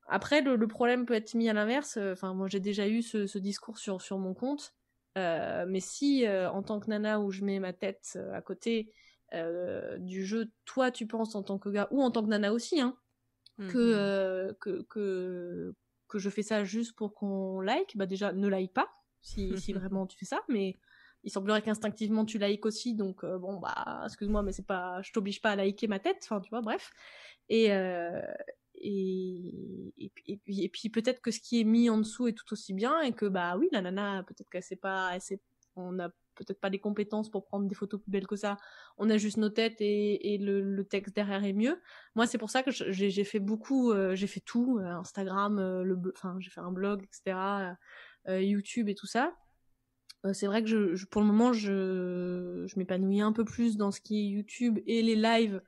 après, le, le, problème peut être mis à l'inverse. Euh, enfin, moi j'ai déjà eu ce, ce, discours sur, sur mon compte. Euh, mais si, euh, en tant que nana où je mets ma tête à côté du jeu, toi tu penses en tant que gars, ou en tant que nana aussi, hein, que, mmh que, que que je fais ça juste pour qu'on like, bah déjà ne like pas si, si *laughs* vraiment tu fais ça, mais il semblerait qu'instinctivement tu likes aussi, donc bon bah excuse-moi mais c'est pas, je t'oblige pas à liker ma tête, enfin tu vois bref. Et et, et, puis, peut-être que ce qui est mis en dessous est tout aussi bien et que bah oui la nana peut-être qu'elle sait pas, elle on a peut-être pas les compétences pour prendre des photos plus belles que ça. On a juste nos têtes et, et le, texte derrière est mieux. Moi, c'est pour ça que j'ai fait beaucoup, euh, j'ai fait tout, euh, Instagram, euh, enfin, j'ai fait un blog, etc., YouTube et tout ça. c'est vrai que pour le moment, je, je m'épanouis un peu plus dans ce qui est YouTube et les lives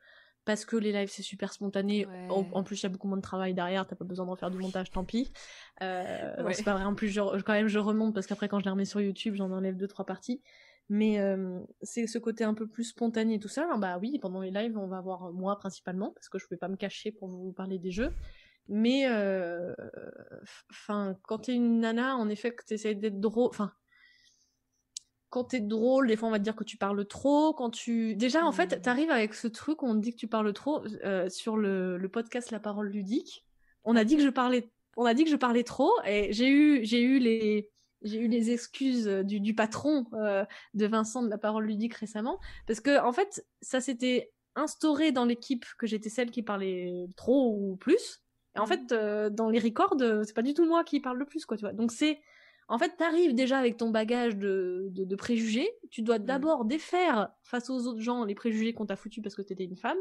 parce que les lives c'est super spontané. En, plus, il y a beaucoup moins de travail derrière, t'as pas besoin d'en faire du montage, tant pis. Euh, C'est pas vrai. En plus, je, quand même, je remonte parce qu'après, quand je les remets sur YouTube, j'en enlève deux trois parties. Mais euh, c'est ce côté un peu plus spontané et tout ça. bah oui, pendant les lives, on va voir moi principalement parce que je peux pas me cacher pour vous parler des jeux. Mais euh, enfin, quand t'es une nana, en effet, que t'essayes d'être drôle, enfin quand t'es drôle, des fois on va te dire que tu parles trop. Quand tu déjà en fait, mmh. t'arrives avec ce truc où on te dit que tu parles trop euh, sur le, le, podcast La Parole ludique. On a dit que je parlais, on a dit que je parlais trop et j'ai eu j'ai eu les j'ai eu les excuses du, du patron de Vincent de la parole ludique récemment, parce que en fait, ça s'était instauré dans l'équipe que j'étais celle qui parlait trop ou plus. Et en mmh. fait, dans les records, c'est pas du tout moi qui parle le plus, quoi, tu vois. Donc c'est en fait, t'arrives déjà avec ton bagage de, de, préjugés. Tu dois mmh. d'abord défaire face aux autres gens les préjugés qu'on t'a foutu parce que t'étais une femme.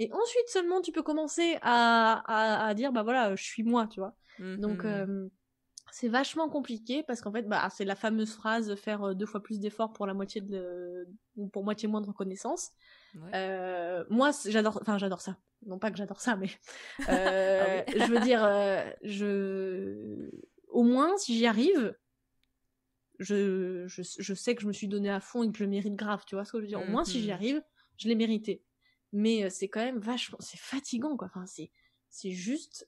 Et ensuite seulement tu peux commencer à, à, dire, bah voilà, je suis moi, tu vois. Donc, mmh c'est vachement compliqué parce qu'en fait, bah, c'est la fameuse phrase faire deux fois plus d'efforts pour la moitié de, ou pour moitié moins de reconnaissance. moi, j'adore, enfin, j'adore ça. Non pas que j'adore ça, mais *laughs* ah je veux dire, je, au moins, si j'y arrive, je, je, sais que je me suis donné à fond et que je mérite grave, tu vois ce que je veux dire. Au moins, si j'y mmh arrive, je l'ai mérité. Mais c'est quand même vachement, c'est fatigant, quoi. Enfin, c'est, c'est juste,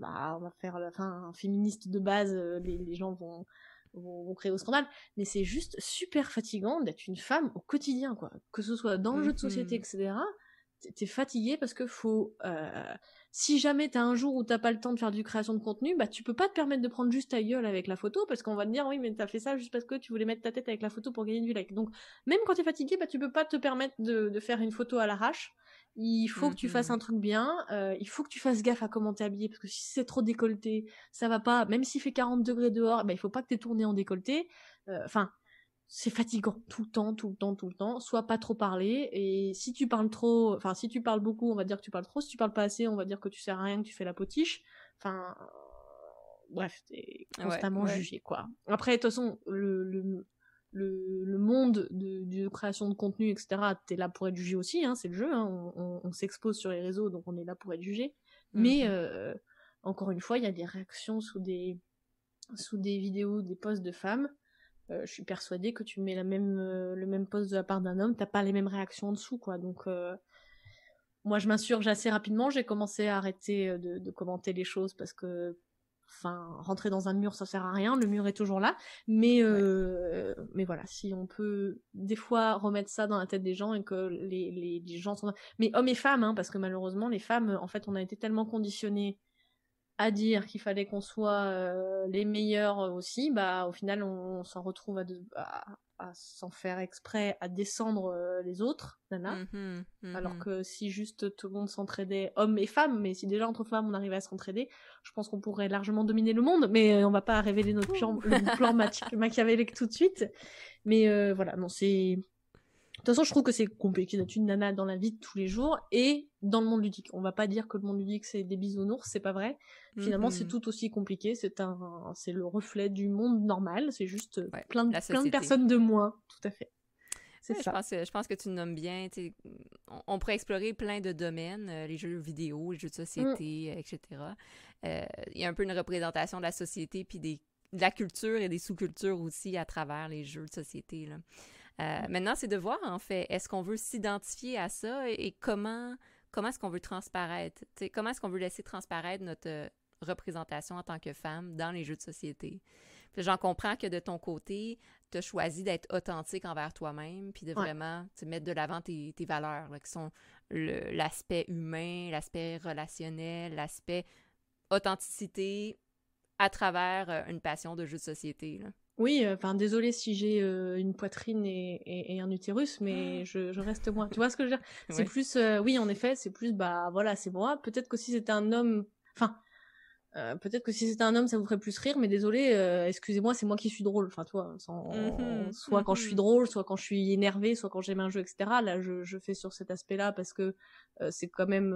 bah, on va faire la fin féministe de base, les, les gens vont, vont, créer au scandale, mais c'est juste super fatigant d'être une femme au quotidien, quoi. Que ce soit dans le jeu de société, mmh etc. T'es fatigué parce que faut, si jamais t'as un jour où t'as pas le temps de faire du création de contenu, bah tu peux pas te permettre de prendre juste ta gueule avec la photo parce qu'on va te dire oui mais t'as fait ça juste parce que tu voulais mettre ta tête avec la photo pour gagner du like. Donc même quand t'es fatigué, bah tu peux pas te permettre de, de faire une photo à l'arrache. Il faut que tu fasses mmh un truc bien, euh, il faut que tu fasses gaffe à comment t'es habillé parce que si c'est trop décolleté, ça va pas. Même s'il fait 40 degrés dehors, bah il faut pas que t'aies tourné en décolleté. Euh, enfin, c'est fatigant tout le temps, tout le temps, tout le temps. Soit pas trop parler et si tu parles trop, enfin si tu parles beaucoup, on va dire que tu parles trop. Si tu parles pas assez, on va dire que tu sers à rien, que tu fais la potiche. Enfin, bref, t'es constamment jugé quoi. Après, de toute façon, le, le, le, monde de, de, création de contenu, etc. T'es là pour être jugé aussi, hein, c'est le jeu. Hein. on, on, s'expose sur les réseaux, donc on est là pour être jugé. Mais mhm. euh, encore une fois, il y a des réactions sous des sous des vidéos, des posts de femmes euh, je suis persuadée que tu mets la même, euh, le même poste de la part d'un homme, t'as pas les mêmes réactions en dessous, quoi. Donc, euh, moi, je m'insurge assez rapidement. J'ai commencé à arrêter de, de, commenter les choses parce que, enfin, rentrer dans un mur, ça sert à rien. Le mur est toujours là. Mais, mais voilà, si on peut des fois remettre ça dans la tête des gens et que les, les, les gens sont, mais hommes et femmes, hein, parce que malheureusement, les femmes, en fait, on a été tellement conditionnés à dire qu'il fallait qu'on soit euh, les meilleurs aussi, bah au final on, s'en retrouve à, à, s'en faire exprès à descendre euh, les autres, nana. Mmh mmh Alors que si juste tout le monde s'entraidait, hommes et femmes, mais si déjà entre femmes on arrivait à s'entraider, je pense qu'on pourrait largement dominer le monde, mais on va pas révéler notre plan, plan *laughs* machiavélique tout de suite. Mais voilà, non c'est de toute façon, je trouve que c'est compliqué d'être une nana dans la vie de tous les jours et dans le monde ludique. On va pas dire que le monde ludique c'est des bisounours, c'est pas vrai. Finalement, c'est tout aussi compliqué. C'est un, c'est le reflet du monde normal. C'est juste plein de, plein de personnes de moins. Tout à fait. C'est ça. Je pense, je pense, que tu nommes bien. On, on, pourrait explorer plein de domaines, euh, les jeux vidéo, les jeux de société, mm. etc. Euh, il y a un peu une représentation de la société puis des, de la culture et des sous-cultures aussi à travers les jeux de société. Là. Euh, maintenant, c'est de voir, en fait, est-ce qu'on veut s'identifier à ça et, comment, comment est-ce qu'on veut transparaître? comment est-ce qu'on veut laisser transparaître notre euh, représentation en tant que femme dans les jeux de société? J'en comprends que de ton côté, tu as choisi d'être authentique envers toi-même, puis de vraiment mettre de l'avant tes, valeurs, qui sont l'aspect humain, l'aspect relationnel, l'aspect authenticité à travers euh, une passion de jeux de société. Là. Oui, euh, enfin, désolé si j'ai euh, une poitrine et, un utérus, mais ah. je, reste moi. Tu vois ce que je veux dire? C'est plus, euh, oui, en effet, c'est plus, bah voilà, c'est moi. Peut-être que si c'était un homme, enfin, euh, peut-être que si c'était un homme, ça vous ferait plus rire, mais désolé, euh, excusez-moi, c'est moi qui suis drôle. Enfin, toi, mmh soit quand je suis mmh drôle, soit quand je suis énervée, soit quand j'aime un jeu, etc. Là, je, je fais sur cet aspect-là parce que euh, c'est quand même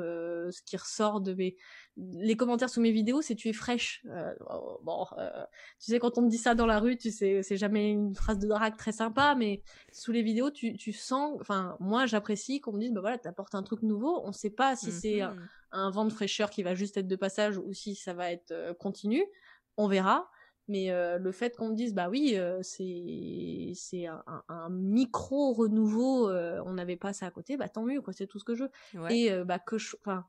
ce qui ressort de mes... Les commentaires sous mes vidéos, c'est tu es fraîche. Oh, bon, tu sais, quand on me dit ça dans la rue, tu sais, c'est jamais une phrase de drague très sympa, mais sous les vidéos, tu, tu sens... Enfin, moi, j'apprécie qu'on me dise, bah voilà, t'apportes un truc nouveau. On sait pas si c'est mmh un vent de fraîcheur qui va juste être de passage ou si ça va être euh, continu, on verra. Mais euh, le fait qu'on me dise bah oui euh, c'est c'est un, micro renouveau, on n'avait pas ça à côté, bah tant mieux quoi, c'est tout ce que je veux. Et bah que je, enfin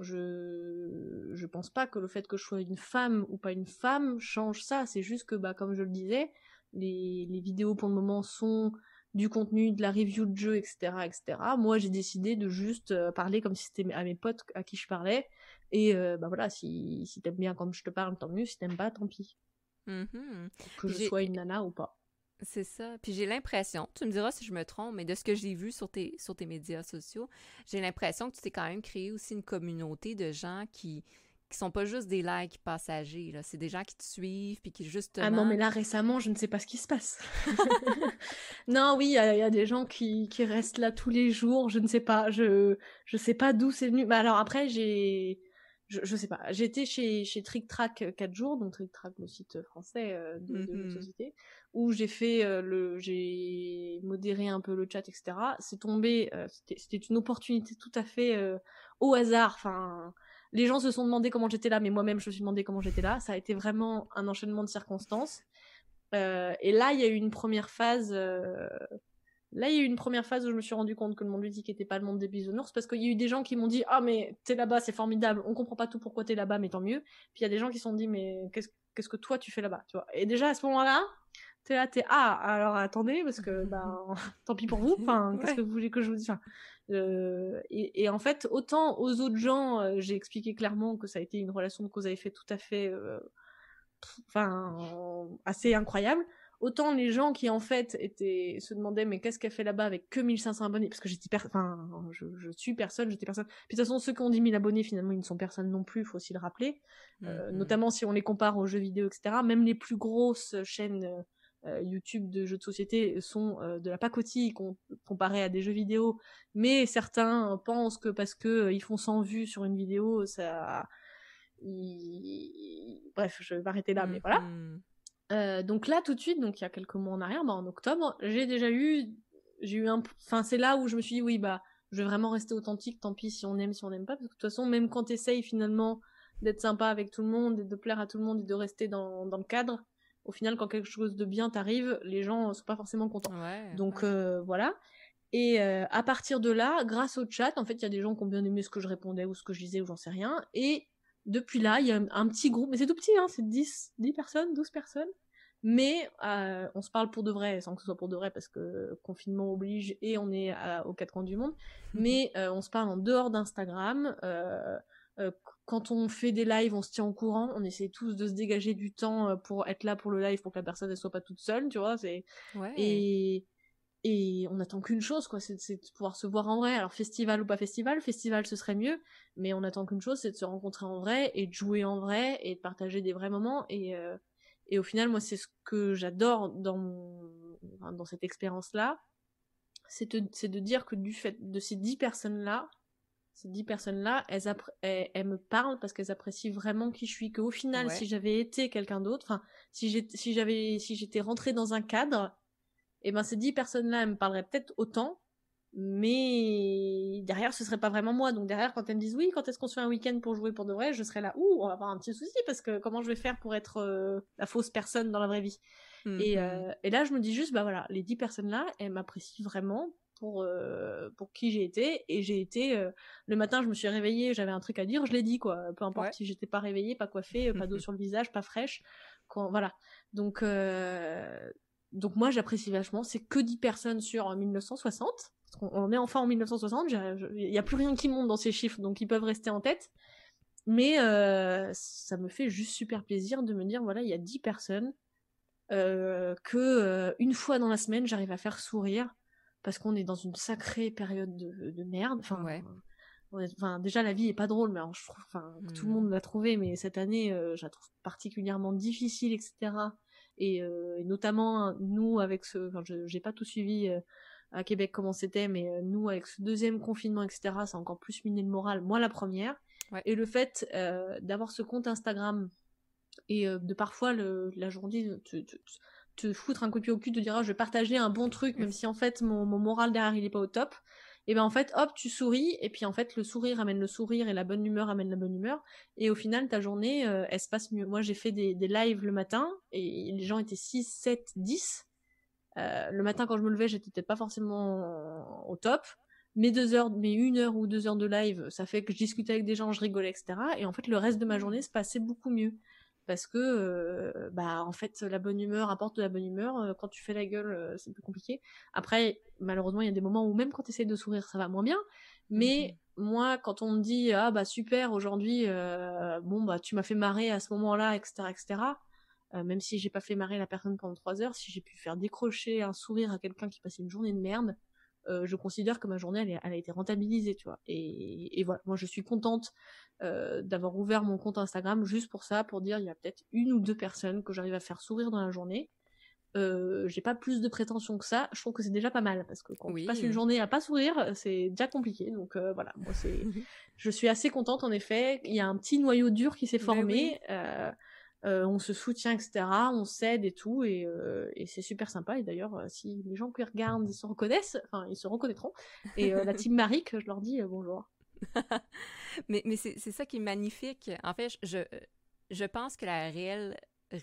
je je pense pas que le fait que je sois une femme ou pas une femme change ça. C'est juste que bah comme je le disais, les les vidéos pour le moment sont du contenu, de la review de jeu, etc., etc. Moi, j'ai décidé de juste euh, parler comme si c'était à mes potes à qui je parlais. Et euh, bah voilà, si, si t'aimes bien comme je te parle, tant mieux. Si t'aimes pas, tant pis. Mm-hmm. Que je sois une nana ou pas. C'est ça. Puis j'ai l'impression, tu me diras si je me trompe, mais de ce que j'ai vu sur tes, sur tes médias sociaux, j'ai l'impression que tu t'es quand même créé aussi une communauté de gens qui qui sont pas juste des likes passagers, là. C'est des gens qui te suivent, puis qui justement... Ah non, mais là, récemment, je ne sais pas ce qui se passe. *laughs* non, oui, il y, a des gens qui, qui, restent là tous les jours, je ne sais pas, je je sais pas d'où c'est venu. Mais alors après, j'ai... Je, je sais pas, j'étais chez, chez Trick Track 4 jours, donc Trick Track, le site français euh, de, de mm-hmm. société, où j'ai fait euh, le... j'ai modéré un peu le chat, etc. C'est tombé, euh, c'était une opportunité tout à fait au hasard, enfin les gens se sont demandé comment j'étais là, mais moi-même je me suis demandé comment j'étais là. Ça a été vraiment un enchaînement de circonstances. Euh, et là, il y a eu une première phase. Euh, là, il y a eu une première phase où je me suis rendu compte que le monde ludique n'était pas le monde des bisounours, parce qu'il y a eu des gens qui m'ont dit ah mais t'es là-bas, c'est formidable. On comprend pas tout pourquoi t'es là-bas, mais tant mieux. Puis il y a des gens qui se sont dit mais qu'est-ce que toi tu fais là-bas, tu vois. Et déjà à ce moment-là, t'es là, t'es ah alors attendez parce que *laughs* ben tant pis pour vous. Enfin, qu'est-ce que vous voulez que je vous dise? Euh, et, en fait, autant aux autres gens, euh, j'ai expliqué clairement que ça a été une relation de cause à effet tout à fait, euh, enfin, assez incroyable. Autant les gens qui en fait étaient se demandaient mais qu'est-ce qu'elle fait là-bas avec que 1500 abonnés? Parce que j'étais enfin je, je, suis personne j'étais personne puis de toute façon ceux qui ont 10 000 abonnés finalement ils ne sont personne non plus faut aussi le rappeler mm-hmm. notamment si on les compare aux jeux vidéo etc même les plus grosses chaînes YouTube de jeux de société sont euh, de la pacotille comparé à des jeux vidéo, mais certains pensent que parce que euh, ils font 100 vues sur une vidéo, ça, bref, je vais m'arrêter là, mais voilà. Mm-hmm. donc là, tout de suite, donc il y a quelques mois en arrière, bah, en octobre, j'ai déjà eu, j'ai eu un, enfin c'est là où je me suis dit oui bah, je vais vraiment rester authentique, tant pis si on aime, si on n'aime pas, parce que de toute façon, même quand t'essayes finalement d'être sympa avec tout le monde et de plaire à tout le monde et de rester dans, dans le cadre, au final, quand quelque chose de bien t'arrive, les gens sont pas forcément contents. Donc euh, voilà. Et euh, à partir de là, grâce au chat, en fait, il y a des gens qui ont bien aimé ce que je répondais ou ce que je disais ou j'en sais rien. Et depuis là, il y a un, petit groupe, mais c'est tout petit, hein, c'est 10, 10 personnes, 12 personnes. Mais euh, on se parle pour de vrai, sans que ce soit pour de vrai, parce que confinement oblige et on est aux quatre coins du monde. *laughs* Mais on se parle en dehors d'Instagram. Quand on fait des lives, on se tient au courant, on essaie tous de se dégager du temps euh, pour être là pour le live, pour que la personne ne soit pas toute seule, tu vois. C'est et et on attend qu'une chose, quoi, c'est de pouvoir se voir en vrai. Alors festival ou pas festival, festival ce serait mieux, mais on attend qu'une chose, c'est de se rencontrer en vrai et de jouer en vrai et de partager des vrais moments. Et euh, et au final, moi, c'est ce que j'adore dans dans cette expérience-là, c'est de, de dire que du fait de ces dix personnes-là, ces dix personnes-là, elles, elles, me parlent parce qu'elles apprécient vraiment qui je suis. Qu'au final, si j'avais été quelqu'un d'autre, enfin, si j'avais, si j'étais rentrée dans un cadre, eh ben ces dix personnes-là, elles me parleraient peut-être autant, mais derrière, ce serait pas vraiment moi. Donc derrière, quand elles me disent oui, quand est-ce qu'on se fait un week-end pour jouer pour de vrai, je serais là, ouh, on va avoir un petit souci parce que comment je vais faire pour être euh, la fausse personne dans la vraie vie? et, mmh euh, et là, je me dis juste, bah voilà, les dix personnes-là, elles m'apprécient vraiment pour euh, pour qui j'ai été. Et j'ai été euh, le matin je me suis réveillée j'avais un truc à dire je l'ai dit quoi. Peu importe si j'étais pas réveillée pas coiffée pas d'eau *laughs* sur le visage pas fraîche quand voilà. Donc euh, donc moi j'apprécie vachement. C'est que 10 personnes sur 1960 parce qu'on est enfin en 1960 il y a plus rien qui monte dans ces chiffres donc ils peuvent rester en tête. Mais ça me fait juste super plaisir de me dire voilà il y a 10 personnes que une fois dans la semaine j'arrive à faire sourire parce qu'on est dans une sacrée période de, de merde. Enfin, enfin, déjà la vie est pas drôle, mais je trouve, enfin, tout le mmh. monde l'a trouvé, mais cette année, euh, je la trouve particulièrement difficile, etc. Et, euh, et notamment nous avec ce, enfin, je j'ai pas tout suivi euh, à Québec comment c'était, mais nous avec ce deuxième confinement, etc. Ça a encore plus miné le moral. Moi la première. Et le fait d'avoir ce compte Instagram et de parfois le, la journée, foutre un coup au cul, de dire ah, je vais partager un bon truc, même si en fait mon, moral derrière il est pas au top. Et ben en fait hop tu souris et puis en fait le sourire amène le sourire et la bonne humeur amène la bonne humeur et au final ta journée euh, elle se passe mieux. Moi j'ai fait des, des lives le matin et les gens étaient 6, 7, 10. le matin quand je me levais j'étais peut-être pas forcément au top. Mes deux heures, mes une heure ou deux heures de live, ça fait que je discutais avec des gens, je rigolais, etc. Et en fait, le reste de ma journée se passait beaucoup mieux parce que euh, bah en fait la bonne humeur apporte de la bonne humeur euh, quand tu fais la gueule euh, c'est plus compliqué. Après malheureusement il y a des moments où même quand tu essaies de sourire ça va moins bien. Mais mmh moi quand on me dit ah bah super aujourd'hui bon bah tu m'as fait marrer à ce moment-là etc etc même si j'ai pas fait marrer la personne pendant trois heures, si j'ai pu faire décrocher un sourire à quelqu'un qui passait une journée de merde, je considère que ma journée elle, a été rentabilisée, tu vois. Et, voilà, moi je suis contente d'avoir ouvert mon compte Instagram juste pour ça, pour dire il y a peut-être une ou deux personnes que j'arrive à faire sourire dans la journée. Euh, j'ai pas plus de prétention que ça. Je trouve que c'est déjà pas mal parce que quand on passe une journée à pas sourire, c'est déjà compliqué. Donc euh, voilà, moi c'est, *laughs* je suis assez contente en effet. Il y a un petit noyau dur qui s'est ben formé. Euh, on se soutient, etc. On s'aide et tout, et, et c'est super sympa. Et d'ailleurs, si les gens qui regardent ils se reconnaissent, enfin ils se reconnaîtront. Et la team Maric, je leur dis bonjour. *laughs* mais mais c'est ça qui est magnifique. En fait, je je pense que la réelle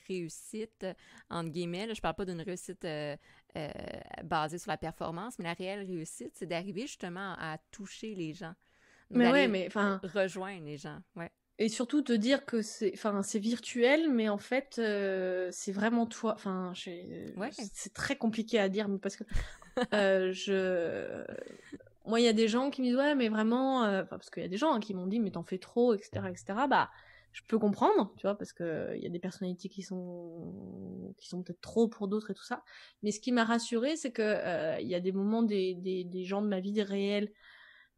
réussite, entre guillemets, je parle pas d'une réussite euh, euh, basée sur la performance, mais la réelle réussite, c'est d'arriver justement à toucher les gens. mais ouais, mais enfin. Rejoindre les gens, ouais. Et surtout te dire que c'est, enfin, c'est virtuel, mais en fait, euh, c'est vraiment toi. Enfin, c'est très compliqué à dire, mais parce que *laughs* je, moi, il y a des gens qui me disent ouais, mais vraiment, parce qu'il y a des gens hein, qui m'ont dit mais t'en fais trop, etc., etc. Bah, je peux comprendre, tu vois, parce que il y a des personnalités qui sont qui sont peut-être trop pour d'autres et tout ça. Mais ce qui m'a rassuré, c'est que euh, il y a des moments des, des, des gens de ma vie réelle,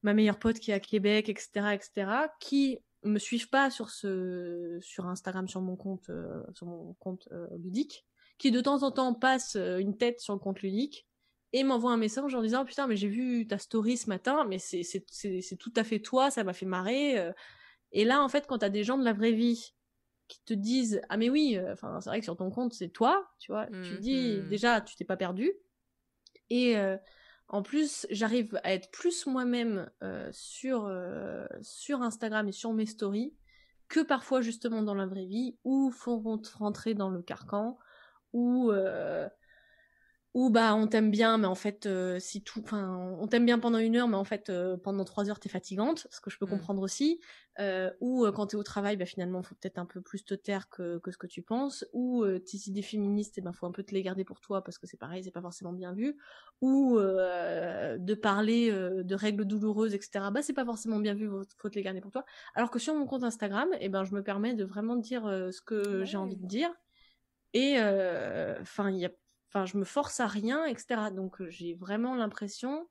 ma meilleure pote qui est à Québec, etc., etc., qui me suivent pas sur ce sur Instagram sur mon compte euh, sur mon compte euh, ludique, qui de temps en temps passent une tête sur le compte ludique et m'envoie un message en disant putain mais j'ai vu ta story ce matin mais c'est c'est c'est tout à fait toi ça m'a fait marrer et là, en fait, quand t'as des gens de la vraie vie qui te disent ah mais oui, euh, enfin c'est vrai que sur ton compte c'est toi, tu vois, tu dis mmh. déjà tu t'es pas perdu. Et euh, en plus, j'arrive à être plus moi-même euh, sur sur Instagram et sur mes stories que parfois justement dans la vraie vie où font rentrer dans le carcan ou ou bah on t'aime bien mais en fait euh, si tout enfin on t'aime bien pendant une heure mais en fait euh, pendant trois heures t'es fatigante ce que je peux mmh. comprendre aussi. Euh, ou quand t'es au travail bah finalement faut peut-être un peu plus te taire que, que ce que tu penses. Ou tes idées féministes et eh ben faut un peu te les garder pour toi parce que c'est pareil c'est pas forcément bien vu. Ou de parler de règles douloureuses etc bah c'est pas forcément bien vu faut te les garder pour toi. Alors que sur mon compte Instagram et eh ben je me permets de vraiment dire ce que j'ai envie de dire. Et enfin il y a enfin je me force à rien etc donc euh, j'ai vraiment l'impression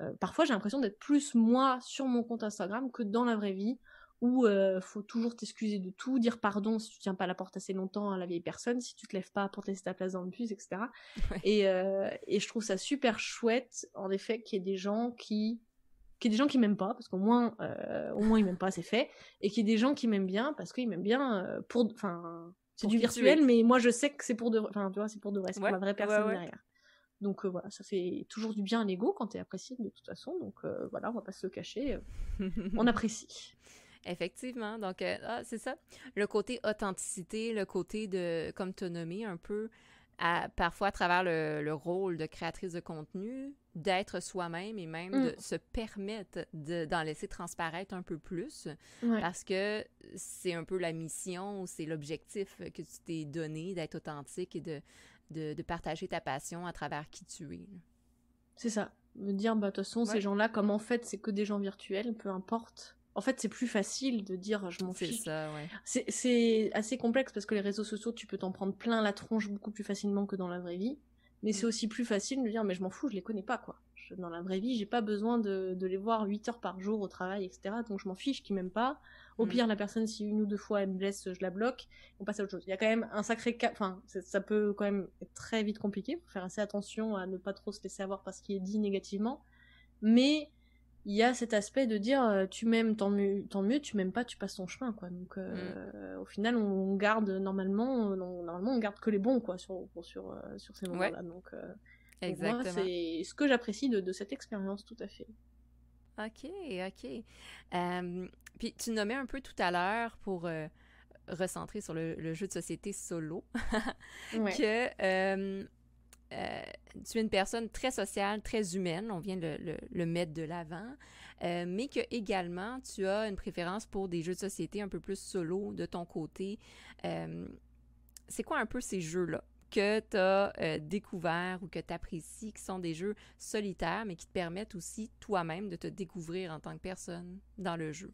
euh, parfois j'ai l'impression d'être plus moi sur mon compte Instagram que dans la vraie vie où euh, faut toujours t'excuser de tout, dire pardon si tu tiens pas la porte assez longtemps à la vieille personne, si tu te lèves pas pour te laisser ta place dans le bus, etc. Et, et je trouve ça super chouette, en effet, qu'il y ait des gens qui qu'il y ait des gens qui m'aiment pas parce qu'au moins au moins ils m'aiment pas c'est fait et qu'il y ait des gens qui m'aiment bien parce qu'ils m'aiment bien pour enfin c'est du virtuel, mais moi je sais que c'est pour de, enfin tu vois, c'est pour de vrai, c'est pour la vraie personne derrière. Donc euh, voilà, ça fait toujours du bien à l'ego quand t'es apprécié de toute façon. Donc euh, voilà, on va pas se le cacher, euh, *laughs* on apprécie. Effectivement, donc ah, c'est ça. Le côté authenticité, le côté de, comme tu as nommé un peu, parfois à travers le, rôle de créatrice de contenu, d'être soi-même et même de mm. se permettre d'en laisser transparaître un peu plus parce que c'est un peu la mission, c'est l'objectif que tu t'es donné d'être authentique et de, de, partager ta passion à travers qui tu es. C'est ça. Me dire, bah, de toute façon, ces gens-là, comme en fait, c'est que des gens virtuels, peu importe en fait, c'est plus facile de dire je m'en fiche. C'est C'est assez complexe parce que les réseaux sociaux, tu peux t'en prendre plein la tronche beaucoup plus facilement que dans la vraie vie. Mais c'est mm. aussi plus facile de dire mais je m'en fous, je les connais pas quoi. dans la vraie vie, j'ai pas besoin de, les voir 8 heures par jour au travail, etc. Donc je m'en fiche qu'ils m'aiment pas. Au mm. pire, la personne, si une ou deux fois elle me blesse, je la bloque. On passe à autre chose. Il y a quand même un sacré cas. Enfin, ça peut quand même être très vite compliqué. Faut faire assez attention à ne pas trop se laisser avoir parce qu'il est dit négativement. Mais il y a cet aspect de dire euh, tu m'aimes tant mieux tant mieux tu m'aimes pas tu passes ton chemin quoi. Donc euh, mm. au final on garde normalement normalement on garde que les bons quoi sur sur euh, sur ces moments là donc Exactement. c'est ce que j'apprécie de, de, cette expérience tout à fait. Ok ok. Puis tu nommais un peu tout à l'heure pour recentrer sur le, jeu de société solo *laughs* que euh, tu es une personne très sociale, très humaine, on vient de le, mettre de l'avant, euh, mais que également tu as une préférence pour des jeux de société un peu plus solo de ton côté. Euh, c'est quoi un peu ces jeux-là que tu as découverts ou que tu apprécies, qui sont des jeux solitaires, mais qui te permettent aussi toi-même de te découvrir en tant que personne dans le jeu?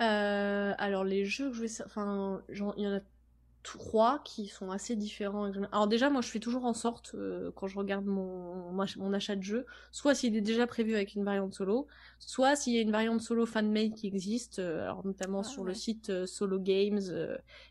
alors les jeux que je vais... Enfin, il y en a trois qui sont assez différents. Alors déjà, moi, je fais toujours en sorte, euh, quand je regarde mon, mon achat de jeu, soit s'il est déjà prévu avec une variante solo, soit s'il y a une variante solo fan-made qui existe, euh, alors notamment ah sur le site euh, Solo Games,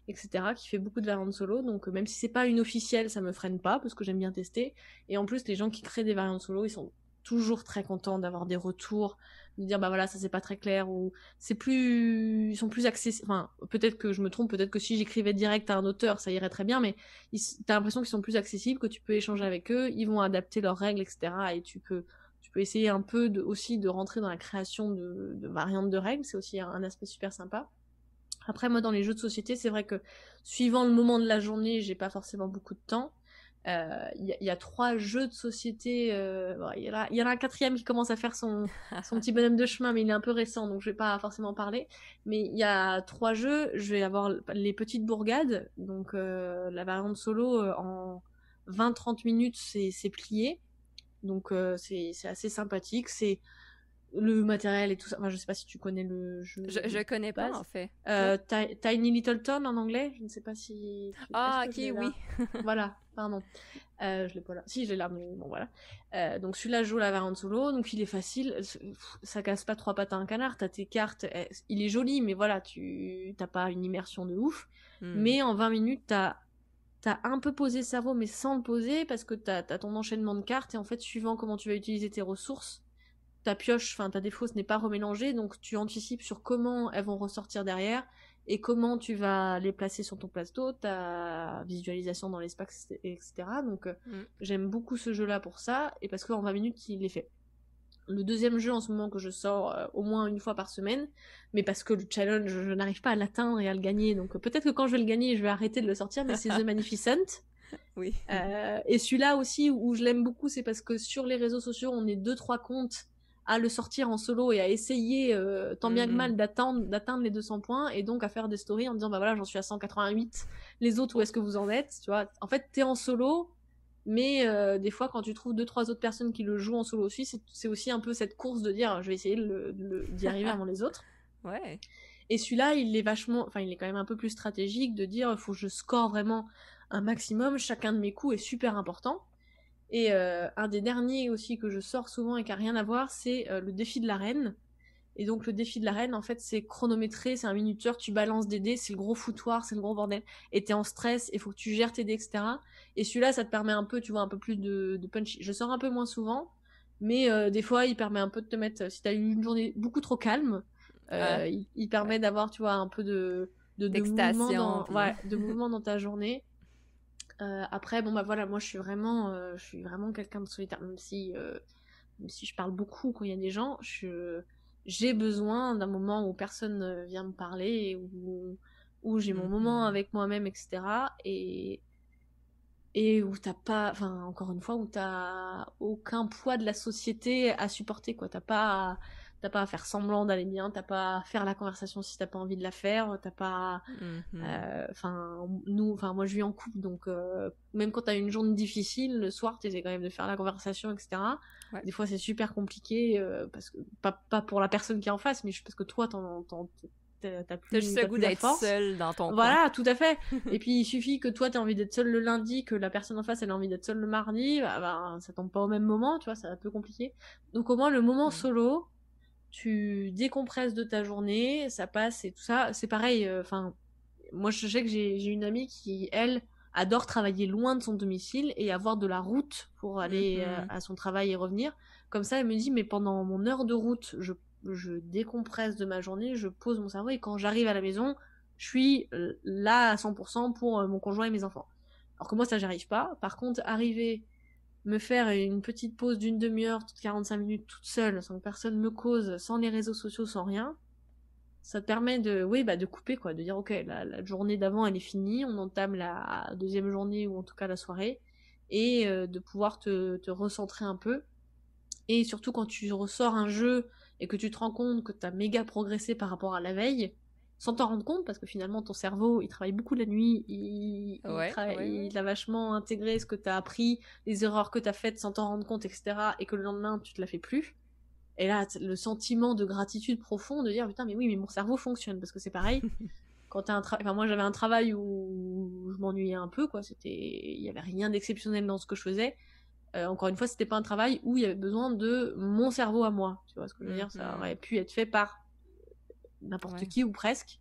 etc., qui fait beaucoup de variantes solo. Donc même si c'est pas une officielle, ça me freine pas, parce que j'aime bien tester. Et en plus, les gens qui créent des variantes solo, ils sont toujours très contents d'avoir des retours, de dire bah voilà ça c'est pas très clair ou c'est plus ils sont plus accessibles enfin peut-être que je me trompe peut-être que si j'écrivais direct à un auteur ça irait très bien mais t'as l'impression qu'ils sont plus accessibles que tu peux échanger avec eux ils vont adapter leurs règles etc et tu peux tu peux essayer un peu de, aussi de rentrer dans la création de, de variantes de règles c'est aussi un, aspect super sympa. Après moi dans les jeux de société c'est vrai que suivant le moment de la journée j'ai pas forcément beaucoup de temps il euh, y, a trois jeux de société. Euh, il y, y, en a un quatrième qui commence à faire son, *laughs* son petit bonhomme de chemin, mais il est un peu récent, donc je vais pas forcément parler. Mais il y a trois jeux. Je vais avoir les petites bourgades, donc euh, la variante solo en 20-30 minutes, c'est plié. Donc c'est assez sympathique. C'est le matériel et tout ça. Enfin, je sais pas si tu connais le jeu. Je, je connais pas en fait. Euh, Tiny Little Town en anglais. Je ne sais pas si. Ah, ok, oui. *laughs* voilà, pardon. Euh, je l'ai pas là. Si, j'ai là, mais bon, voilà. Euh, donc celui-là joue la variante solo, donc il est facile. Ça casse pas trois pattes à un canard. T'as tes cartes. Eh, il est joli, mais voilà, tu t'as pas une immersion de ouf. Hmm. Mais en 20 minutes, t'as t'as un peu posé le cerveau, mais sans le poser, parce que t'as as ton enchaînement de cartes, et en fait, suivant comment tu vas utiliser tes ressources, ta pioche, enfin ta défausse n'est pas remélangée, donc tu anticipes sur comment elles vont ressortir derrière et comment tu vas les placer sur ton plateau, ta visualisation dans l'espace, etc. Donc euh, mm. j'aime beaucoup ce jeu-là pour ça, et parce qu'en 20 minutes il est fait. Le deuxième jeu en ce moment que je sors euh, au moins une fois par semaine, mais parce que le challenge, je, n'arrive pas à l'atteindre et à le gagner, donc euh, peut-être que quand je vais le gagner, je vais arrêter de le sortir, mais c'est The *laughs* Magnificent. Oui. et celui-là aussi où je l'aime beaucoup, c'est parce que sur les réseaux sociaux, on est deux trois comptes à le sortir en solo et à essayer euh, tant bien que mal d'atteindre d'atteindre les 200 points et donc à faire des stories en disant bah voilà j'en suis à 188 les autres où est-ce que vous en êtes tu vois? En fait t'es en solo mais euh, des fois quand tu trouves deux trois autres personnes qui le jouent en solo aussi c'est aussi un peu cette course de dire je vais essayer d'y *laughs* arriver avant les autres. Ouais. Et celui-là il est vachement enfin il est quand même un peu plus stratégique de dire faut que je score vraiment un maximum chacun de mes coups est super important et euh, un des derniers aussi que je sors souvent et qui a rien à voir, c'est euh, le défi de la reine. Et donc le défi de la reine, en fait, c'est chronométré, c'est un minuteur, tu balances des dés, c'est le gros foutoir, c'est le gros bordel. Et t'es en stress, il faut que tu gères tes dés, etc. Et celui-là, ça te permet un peu, tu vois, un peu plus de, de punch. Je sors un peu moins souvent, mais euh, des fois, il permet un peu de te mettre, si t'as eu une journée beaucoup trop calme, il, permet d'avoir, tu vois, un peu de, de, de mouvement, dans, ouais, de mouvement dans ta journée. Euh, après, bon bah voilà, moi je suis vraiment, euh, je suis vraiment quelqu'un de solitaire, même si, euh, même si je parle beaucoup quand il y a des gens, je, j'ai besoin d'un moment où personne vient me parler, où, où j'ai mon moment mm-hmm. avec moi-même, etc. Et, et où t'as pas, enfin encore une fois, où t'as aucun poids de la société à supporter, quoi. T'as pas, t'as pas à faire semblant d'aller bien, t'as pas à faire la conversation si t'as pas envie de la faire, t'as pas, mhm. euh, enfin nous, enfin moi je vis en couple donc euh, même quand t'as une journée difficile, le soir t'essaies quand même de faire la conversation etc. Des fois c'est super compliqué euh, parce que pas pas pour la personne qui est en face, mais parce que toi t'en T'as plus juste le goût d'être seul dans ton Voilà, tout à fait. *laughs* et puis il suffit que toi t'aies envie d'être seul le lundi, que la personne en face elle a envie d'être seule le mardi, bah, bah, ça tombe pas au même moment, tu vois, c'est un peu compliqué. Donc au moins le moment solo, tu décompresses de ta journée, ça passe et tout ça. C'est pareil, euh, enfin, moi je sais que j'ai une amie qui, elle, adore travailler loin de son domicile et avoir de la route pour aller euh, mhm. à son travail et revenir. Comme ça, elle me dit, mais pendant mon heure de route, je, je décompresse de ma journée, je pose mon cerveau et quand j'arrive à la maison, je suis euh, là à 100% pour mon conjoint et mes enfants. Alors que moi, ça, j'arrive pas. Par contre, arriver me faire une petite pause d'une demi-heure, 45 minutes toute seule, sans que personne me cause, sans les réseaux sociaux, sans rien, ça te permet de, oui, bah, de couper, quoi, de dire, ok, la, journée d'avant, elle est finie, on entame la deuxième journée, ou en tout cas la soirée, et euh, de pouvoir te, te recentrer un peu. Et surtout quand tu ressors un jeu et que tu te rends compte que t'as méga progressé par rapport à la veille, sans t'en rendre compte, parce que finalement ton cerveau, il travaille beaucoup la nuit, il, il, a vachement intégré ce que t'as appris, les erreurs que t'as faites sans t'en rendre compte, etc., et que le lendemain, tu te la fais plus. Et là, le sentiment de gratitude profonde de dire, putain, mais oui, mais mon cerveau fonctionne, parce que c'est pareil. *laughs* quand t'as un travail, enfin moi j'avais un travail où je m'ennuyais un peu, quoi. C'était, il y avait rien d'exceptionnel dans ce que je faisais. Euh, encore une fois, c'était pas un travail où il y avait besoin de mon cerveau à moi. Tu vois ce que je veux dire? Ça mhm. aurait pu être fait par n'importe qui ou presque.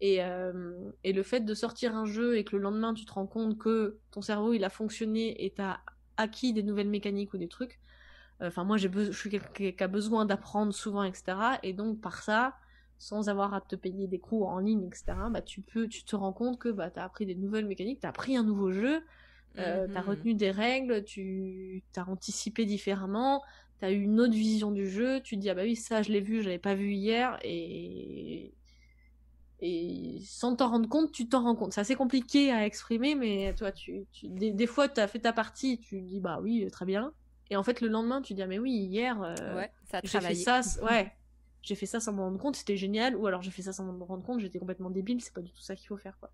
Et, euh, et le fait de sortir un jeu et que le lendemain tu te rends compte que ton cerveau il a fonctionné et t'as acquis des nouvelles mécaniques ou des trucs. Euh, enfin moi j'ai je suis quelqu'un qui a besoin d'apprendre souvent etc. Et donc par ça sans avoir à te payer des cours en ligne, etc., bah, tu peux, tu te rends compte que bah, tu as appris des nouvelles mécaniques, tu as appris un nouveau jeu, euh, tu as mhm. retenu des règles, tu as anticipé différemment, tu as eu une autre vision du jeu, tu te dis, ah bah oui, ça je l'ai vu, je l'avais pas vu hier, et... Et sans t'en rendre compte, tu t'en rends compte. C'est assez compliqué à exprimer, mais toi, tu, tu... Des, fois, tu as fait ta partie, tu dis, bah oui, très bien. Et en fait, le lendemain, tu dis, ah mais oui, hier, euh, ouais, j'ai fait ça, ouais, j'ai fait ça sans me rendre compte, c'était génial, ou alors j'ai fait ça sans me rendre compte, j'étais complètement débile, c'est pas du tout ça qu'il faut faire, quoi.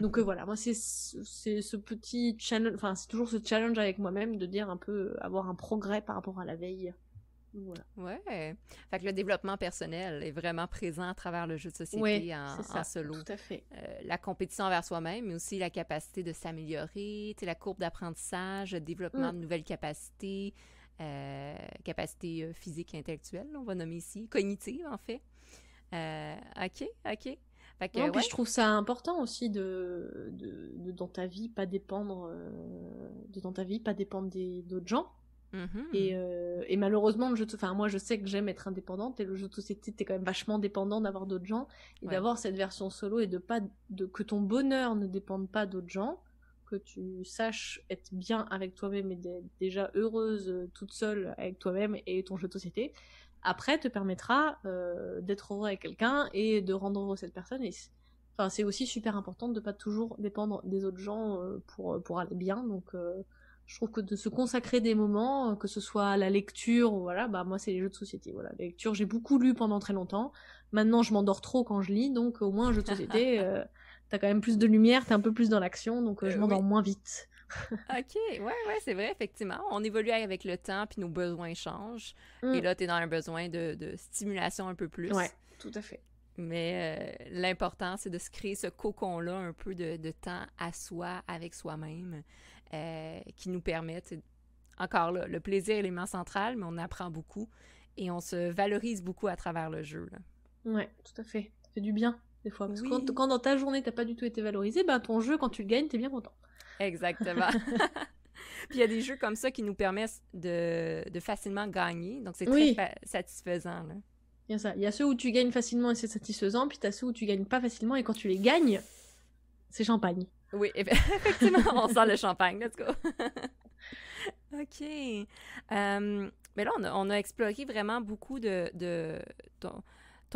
Donc euh, voilà, moi c'est ce petit challenge, enfin c'est toujours ce challenge avec moi-même de dire un peu avoir un progrès par rapport à la veille. Voilà. Ouais. Fait que le développement personnel est vraiment présent à travers le jeu de société en, ça, solo. Tout à fait. Euh, la compétition envers soi-même, mais aussi la capacité de s'améliorer, la courbe d'apprentissage, le développement mm. de nouvelles capacités, euh, capacité euh, physique et intellectuelle, on va nommer ici, cognitive en fait. Euh, ok, ok. Fait puis je trouve ça important aussi de, de, dans ta vie pas dépendre de dans ta vie pas dépendre des d'autres gens. Mm-hmm. Et, et, malheureusement, le jeu enfin, moi je sais que j'aime être indépendante et le jeu de société, t'es quand même vachement dépendant d'avoir d'autres gens et d'avoir cette version solo et de pas de que ton bonheur ne dépende pas d'autres gens que tu saches être bien avec toi-même et d'être déjà heureuse euh, toute seule avec toi-même et ton jeu de société, après te permettra euh, d'être heureux avec quelqu'un et de rendre heureux cette personne. Et enfin, c'est aussi super important de pas toujours dépendre des autres gens euh, pour, pour aller bien. Donc, je trouve que de se consacrer des moments, que ce soit la lecture, voilà, bah moi c'est les jeux de société. Voilà, la lecture, j'ai beaucoup lu pendant très longtemps. Maintenant, je m'endors trop quand je lis, donc au moins un jeu de société *laughs* t'as quand même plus de lumière, t'es un peu plus dans l'action, donc euh, je euh, m'endors moins vite. *laughs* ok, ouais, ouais, c'est vrai, effectivement. On évolue avec le temps, puis nos besoins changent. Mm. Et là, t'es dans un besoin de, stimulation un peu plus. Ouais, tout à fait. Mais euh, l'important, c'est de se créer ce cocon-là, un peu de, temps à soi, avec soi-même, qui nous permettent, encore là, le plaisir est l'élément central, mais on apprend beaucoup et on se valorise beaucoup à travers le jeu. Là. Ouais, tout à fait. Ça fait du bien des fois. Parce que quand, dans ta journée, t'as pas du tout été valorisé, ben ton jeu, quand tu le gagnes, t'es bien content. Exactement. *laughs* Puis il y a des jeux comme ça qui nous permettent de, de facilement gagner, donc c'est très satisfaisant. Là. Il y a ça. Il y a ceux où tu gagnes facilement et c'est satisfaisant, puis t'as ceux où tu gagnes pas facilement et quand tu les gagnes, c'est champagne. Oui, *laughs* effectivement, on sent le champagne. Let's go. *laughs* OK. Euh, mais là, on a, on a, exploré vraiment beaucoup de, de, ton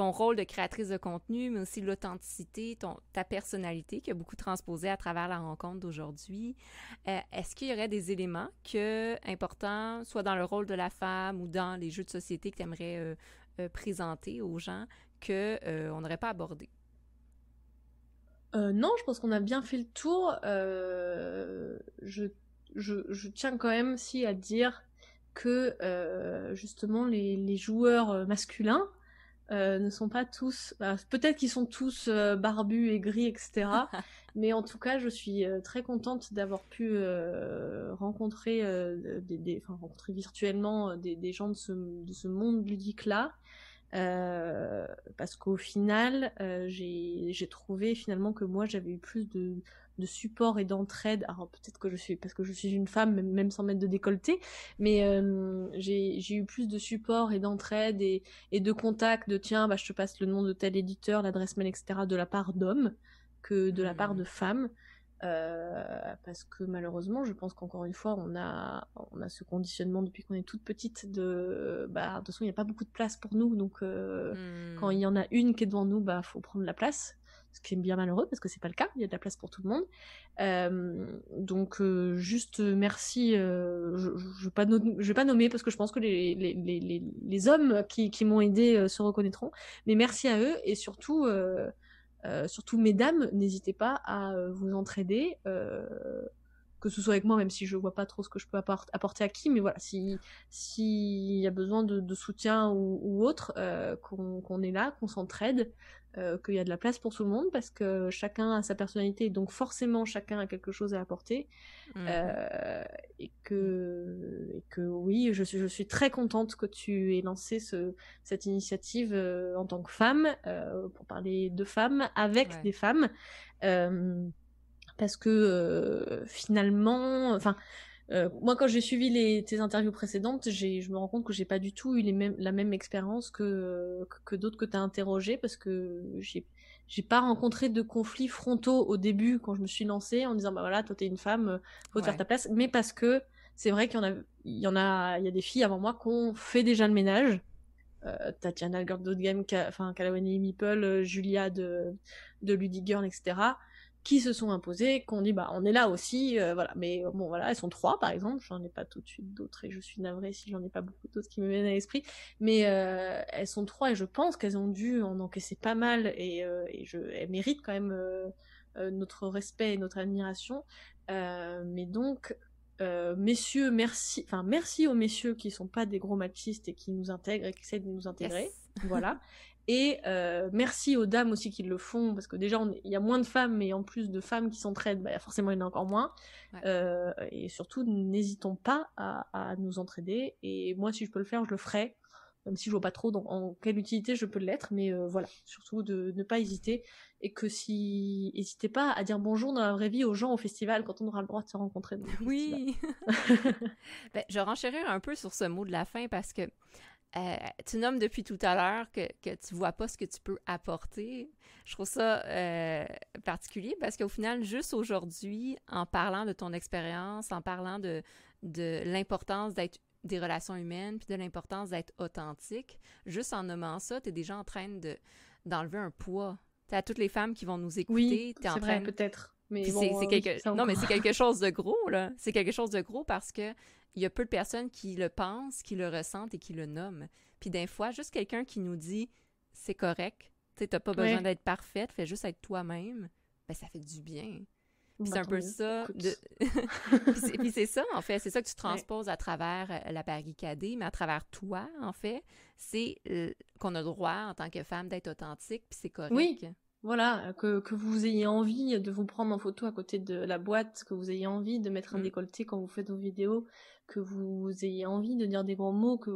rôle de créatrice de contenu, mais aussi l'authenticité, ta personnalité qui a beaucoup transposé à travers la rencontre d'aujourd'hui. Euh, est-ce qu'il y aurait des éléments que importants, soit dans le rôle de la femme ou dans les jeux de société que tu aimerais euh, euh, présenter aux gens que on n'aurait pas abordé? non, je pense qu'on a bien fait le tour. Je, je, tiens quand même si à dire que justement les joueurs masculins euh, ne sont pas tous, bah, peut-être qu'ils sont tous euh, barbus et gris, etc. *laughs* mais en tout cas, je suis euh, très contente d'avoir pu rencontrer, des, enfin, rencontrer virtuellement des, des, gens de ce, de ce monde ludique-là. Parce qu'au final, j'ai trouvé finalement que moi j'avais eu plus de, de support et d'entraide. Alors peut-être que je suis parce que je suis une femme, même sans mettre de décolleté, mais euh, j'ai eu plus de support et d'entraide et, et, de contact de tiens, bah, je te passe le nom de tel éditeur, l'adresse mail, etc. de la part d'hommes que de la part mmh. de femmes. Euh, parce que malheureusement, je pense qu'encore une fois, on a, on a ce conditionnement depuis qu'on est toute petite de, bah, de toute façon, il n'y a pas beaucoup de place pour nous, donc euh, mmh. quand il y en a une qui est devant nous, bah, faut prendre la place ce qui est bien malheureux parce que c'est pas le cas, il y a de la place pour tout le monde. Euh, donc juste merci, je, je, vais pas je vais pas nommer parce que je pense que les, les, les, les hommes qui, qui m'ont aidé se reconnaîtront, mais merci à eux et surtout, surtout mesdames, n'hésitez pas à vous entraider que ce soit avec moi, même si je vois pas trop ce que je peux apporter à qui, mais voilà, si s'il y a besoin de, soutien ou, ou autre, qu'on est là, qu'on s'entraide, euh, qu'il y a de la place pour tout le monde parce que chacun a sa personnalité, donc forcément chacun a quelque chose à apporter. Mmh. Euh, et, que, et que oui, je suis, je suis très contente que tu aies lancé ce, cette initiative euh, en tant que femme, pour parler de femmes, avec des femmes. parce que finalement, enfin, euh, moi, quand j'ai suivi les, tes interviews précédentes, je me rends compte que j'ai pas du tout eu les mêmes, la même expérience que, que, d'autres que tu as interrogés parce que j'ai j'ai pas rencontré de conflits frontaux au début quand je me suis lancée en disant bah voilà toi t'es une femme faut te faire ta place. Mais parce que c'est vrai qu'il y en a il y en a il y a des filles avant moi qui ont fait déjà le ménage. Euh, Tatiana Girl Game enfin Kalawani Meeple euh, Julia de de Ludy Girl etc qui se sont imposées, qu'on dit bah on est là aussi, euh, voilà. Mais euh, bon voilà, elles sont trois par exemple, j'en ai pas tout de suite d'autres et je suis navrée si j'en ai pas beaucoup d'autres qui me viennent à l'esprit, mais euh, elles sont trois et je pense qu'elles ont dû en encaisser pas mal et, et je, elles méritent quand même notre respect et notre admiration. mais donc messieurs, merci, enfin merci aux messieurs qui sont pas des gros machistes et qui nous intègrent et qui essaient de nous intégrer, voilà. *laughs* Et euh, merci aux dames aussi qui le font, parce que déjà, il y a moins de femmes, mais en plus de femmes qui s'entraident, bah, forcément, il y en a encore moins. Euh, et surtout, n'hésitons pas à, nous entraider. Et moi, si je peux le faire, je le ferai, même si je vois pas trop en quelle utilité je peux l'être. Mais euh, voilà, surtout de ne pas hésiter. Et que si... N'hésitez pas à dire bonjour dans la vraie vie aux gens au festival quand on aura le droit de se rencontrer. oui *laughs* ben, Je renchérir un peu sur ce mot de la fin, parce que euh, tu nommes depuis tout à l'heure que, que tu vois pas ce que tu peux apporter. Je trouve ça euh, particulier parce qu'au final, juste aujourd'hui, en parlant de ton expérience, en parlant de, de l'importance d'être des relations humaines, puis de l'importance d'être authentique, juste en nommant ça, tu es déjà en train de, d'enlever un poids. Tu à toutes les femmes qui vont nous écouter, oui, tu es en train peut-être. Mais c'est, euh, quelque... Non, mais c'est quelque chose de gros, là. C'est quelque chose de gros parce que il y a peu de personnes qui le pensent, qui le ressentent et qui le nomment. Puis des fois, juste quelqu'un qui nous dit c'est correct, tu n'as pas besoin d'être parfaite, fais juste être toi-même, ben ça fait du bien. Puis c'est un peu ça. De... *laughs* puis c'est ça, en fait. C'est ça que tu transposes à travers euh, la barricadée, mais à travers toi, en fait. C'est euh, qu'on a le droit, en tant que femme, d'être authentique, puis c'est correct. Oui. Voilà, que, que, vous ayez envie de vous prendre en photo à côté de la boîte, que vous ayez envie de mettre un mm. décolleté quand vous faites vos vidéos, que vous ayez envie de dire des gros mots, que